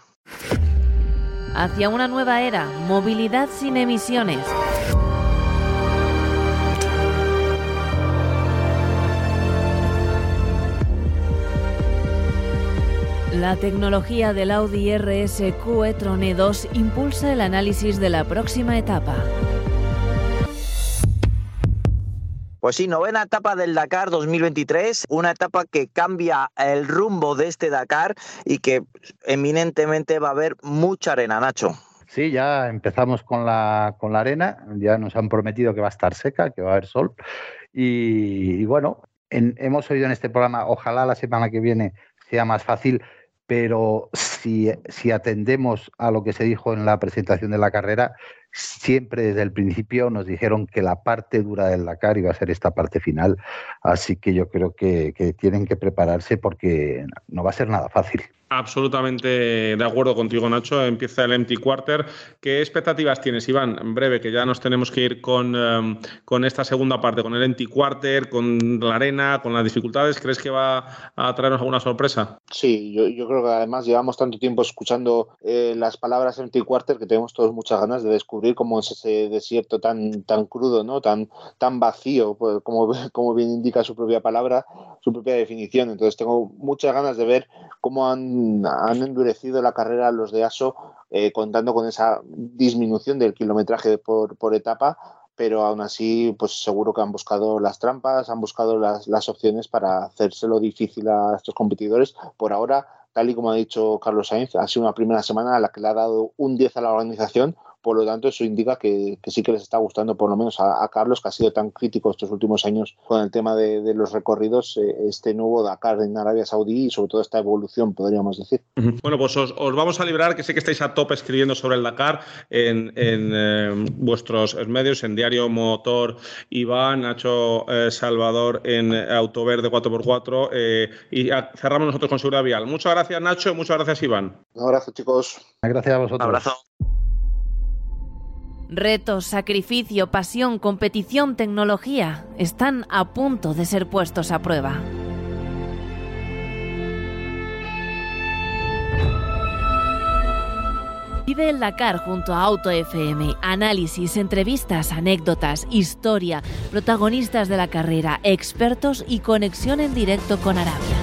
Hacia una nueva era, movilidad sin emisiones. La tecnología del Audi RSQ e-tron E2 impulsa el análisis de la próxima etapa. Pues sí, novena etapa del Dakar 2023, una etapa que cambia el rumbo de este Dakar y que eminentemente va a haber mucha arena, Nacho. Sí, ya empezamos con la, con la arena, ya nos han prometido que va a estar seca, que va a haber sol. Y, bueno, en, hemos oído en este programa, ojalá la semana que viene sea más fácil, pero si, si atendemos a lo que se dijo en la presentación de la carrera, siempre desde el principio nos dijeron que la parte dura del Dakar iba a ser esta parte final. Así que yo creo que, que, tienen que prepararse porque no va a ser nada fácil. Absolutamente de acuerdo contigo, Nacho. Empieza el empty quarter. ¿Qué expectativas tienes, Iván? En breve, que ya nos tenemos que ir con, um, con esta segunda parte, con el empty quarter, con la arena, con las dificultades. ¿Crees que va a traernos alguna sorpresa? Sí, yo, yo creo que además llevamos tanto tiempo escuchando eh, las palabras empty quarter que tenemos todos muchas ganas de descubrir cómo es ese desierto tan, tan crudo, ¿no? tan, tan vacío, pues, como, (laughs) como bien indica su propia palabra, su propia definición. Entonces tengo muchas ganas de ver cómo han han endurecido la carrera los de ASO eh, contando con esa disminución del kilometraje por, por, etapa, pero aún así pues seguro que han buscado las trampas, han buscado las, las opciones para hacérselo difícil a estos competidores. Por ahora, tal y como ha dicho Carlos Sainz, ha sido una primera semana a la que le ha dado un 10 a la organización, por lo tanto eso indica que, que, sí que les está gustando por lo menos a, a, Carlos que ha sido tan crítico estos últimos años con el tema de, de los recorridos eh, este nuevo Dakar en Arabia Saudí y sobre todo esta evolución podríamos decir. Bueno pues os, os vamos a librar que sé que estáis a tope escribiendo sobre el Dakar en, en eh, vuestros medios en Diario Motor Iván Nacho eh, Salvador en Autoverde 4x4 eh, y cerramos nosotros con Seguridad Vial. Muchas gracias Nacho muchas gracias Iván. Un abrazo chicos. Gracias a vosotros. Un abrazo Retos, sacrificio, pasión, competición, tecnología están a punto de ser puestos a prueba. Vive el Dakar junto a Auto FM. Análisis, entrevistas, anécdotas, historia, protagonistas de la carrera, expertos y conexión en directo con Arabia.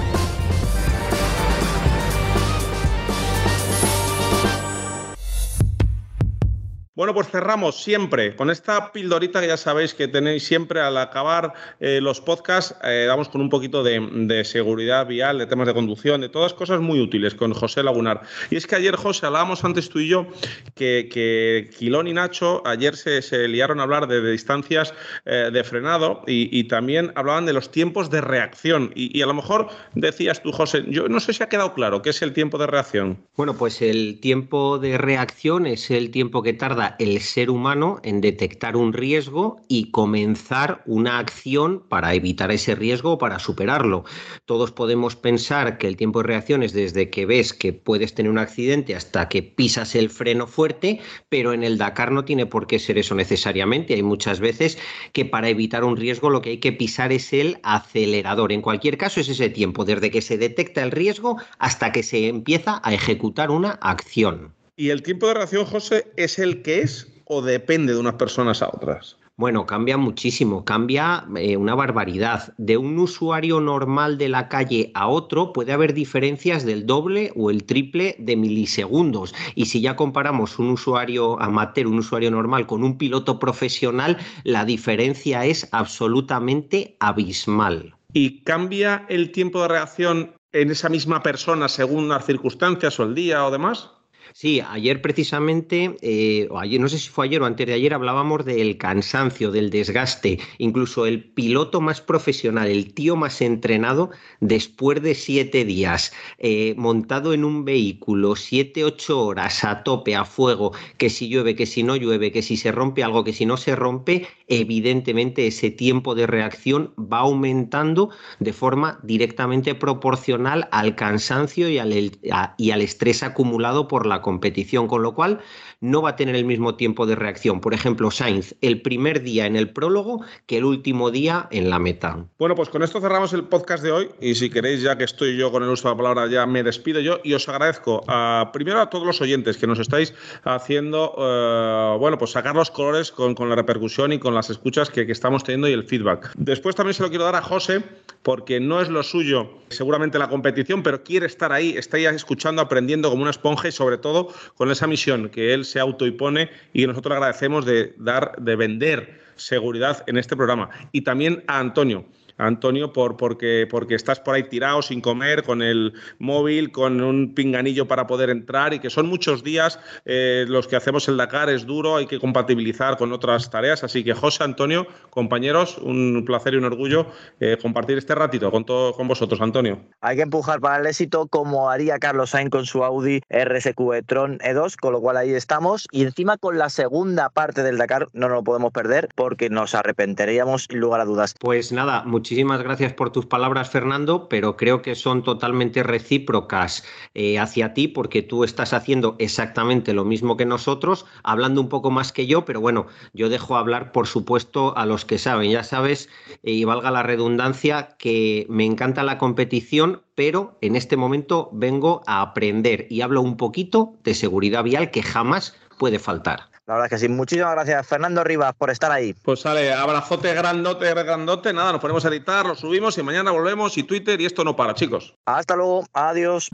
Bueno, pues cerramos siempre con esta pildorita que ya sabéis que tenéis siempre al acabar eh, los podcasts. Eh, damos con un poquito de, seguridad vial, de temas de conducción, de todas cosas muy útiles con José Lagunar. Y es que ayer, José, hablábamos antes tú y yo que, que Quilón y Nacho ayer se, liaron a hablar de, distancias eh, de frenado y, y, también hablaban de los tiempos de reacción. Y, y, a lo mejor decías tú, José, yo no sé si ha quedado claro qué es el tiempo de reacción. Bueno, pues el tiempo de reacción es el tiempo que tarda el ser humano en detectar un riesgo y comenzar una acción para evitar ese riesgo o para superarlo. Todos podemos pensar que el tiempo de reacción es desde que ves que puedes tener un accidente hasta que pisas el freno fuerte, pero en el Dakar no tiene por qué ser eso necesariamente. Hay muchas veces que para evitar un riesgo lo que hay que pisar es el acelerador. En cualquier caso es ese tiempo, desde que se detecta el riesgo hasta que se empieza a ejecutar una acción. ¿Y el tiempo de reacción, José, es el que es o depende de unas personas a otras? Bueno, cambia muchísimo, cambia eh, una barbaridad. De un usuario normal de la calle a otro puede haber diferencias del doble o el triple de milisegundos. Y si ya comparamos un usuario amateur, un usuario normal con un piloto profesional, la diferencia es absolutamente abismal. ¿Y cambia el tiempo de reacción en esa misma persona según las circunstancias o el día o demás? Sí, ayer precisamente, eh, o ayer, no sé si fue ayer o antes de ayer, hablábamos del cansancio, del desgaste. Incluso el piloto más profesional, el tío más entrenado, después de siete días, eh, montado en un vehículo, siete, ocho horas a tope, a fuego, que si llueve, que si no llueve, que si se rompe algo, que si no se rompe, evidentemente ese tiempo de reacción va aumentando de forma directamente proporcional al cansancio y al, y al estrés acumulado por la competición, con lo cual no va a tener el mismo tiempo de reacción. Por ejemplo, Sainz, el primer día en el prólogo que el último día en la meta. Bueno, pues con esto cerramos el podcast de hoy y si queréis, ya que estoy yo con el uso de la palabra, ya me despido yo y os agradezco a, primero a todos los oyentes que nos estáis haciendo, eh, bueno, pues sacar los colores con, la repercusión y con las escuchas que, que estamos teniendo y el feedback. Después también se lo quiero dar a José porque no es lo suyo seguramente la competición, pero quiere estar ahí, está ahí escuchando, aprendiendo como una esponja y sobre todo con esa misión que él se autoimpone y nosotros le agradecemos de dar, de vender seguridad en este programa. Y también a Antonio. Antonio, por, porque, porque estás por ahí tirado sin comer, con el móvil, con un pinganillo para poder entrar y que son muchos días eh, los que hacemos el Dakar, es duro, hay que compatibilizar con otras tareas. Así que José, Antonio, compañeros, un placer y un orgullo eh, compartir este ratito con, todo, con vosotros, Antonio. Hay que empujar para el éxito como haría Carlos Sainz con su Audi RSQ e-tron E2, con lo cual ahí estamos. Y encima con la segunda parte del Dakar no nos lo podemos perder porque nos arrepentiríamos sin lugar a dudas. Pues nada, muchísimas muchísimas gracias por tus palabras, Fernando, pero creo que son totalmente recíprocas eh, hacia ti porque tú estás haciendo exactamente lo mismo que nosotros, hablando un poco más que yo, pero bueno, yo dejo hablar, por supuesto, a los que saben. Ya sabes, eh, y valga la redundancia, que me encanta la competición, pero en este momento vengo a aprender y hablo un poquito de seguridad vial que jamás puede faltar. La verdad es que sí. Muchísimas gracias, Fernando Rivas, por estar ahí. Pues sale, abrazote grandote, grandote. Nada, nos ponemos a editar, lo subimos y mañana volvemos y Twitter y esto no para, chicos. Hasta luego. Adiós.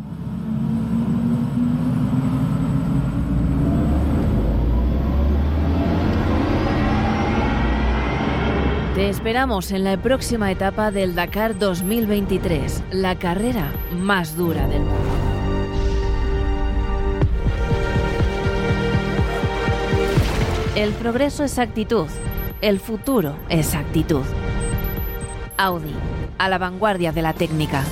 Te esperamos en la próxima etapa del Dakar 2023, la carrera más dura del mundo. El progreso es actitud, el futuro es actitud. Audi, a la vanguardia de la técnica.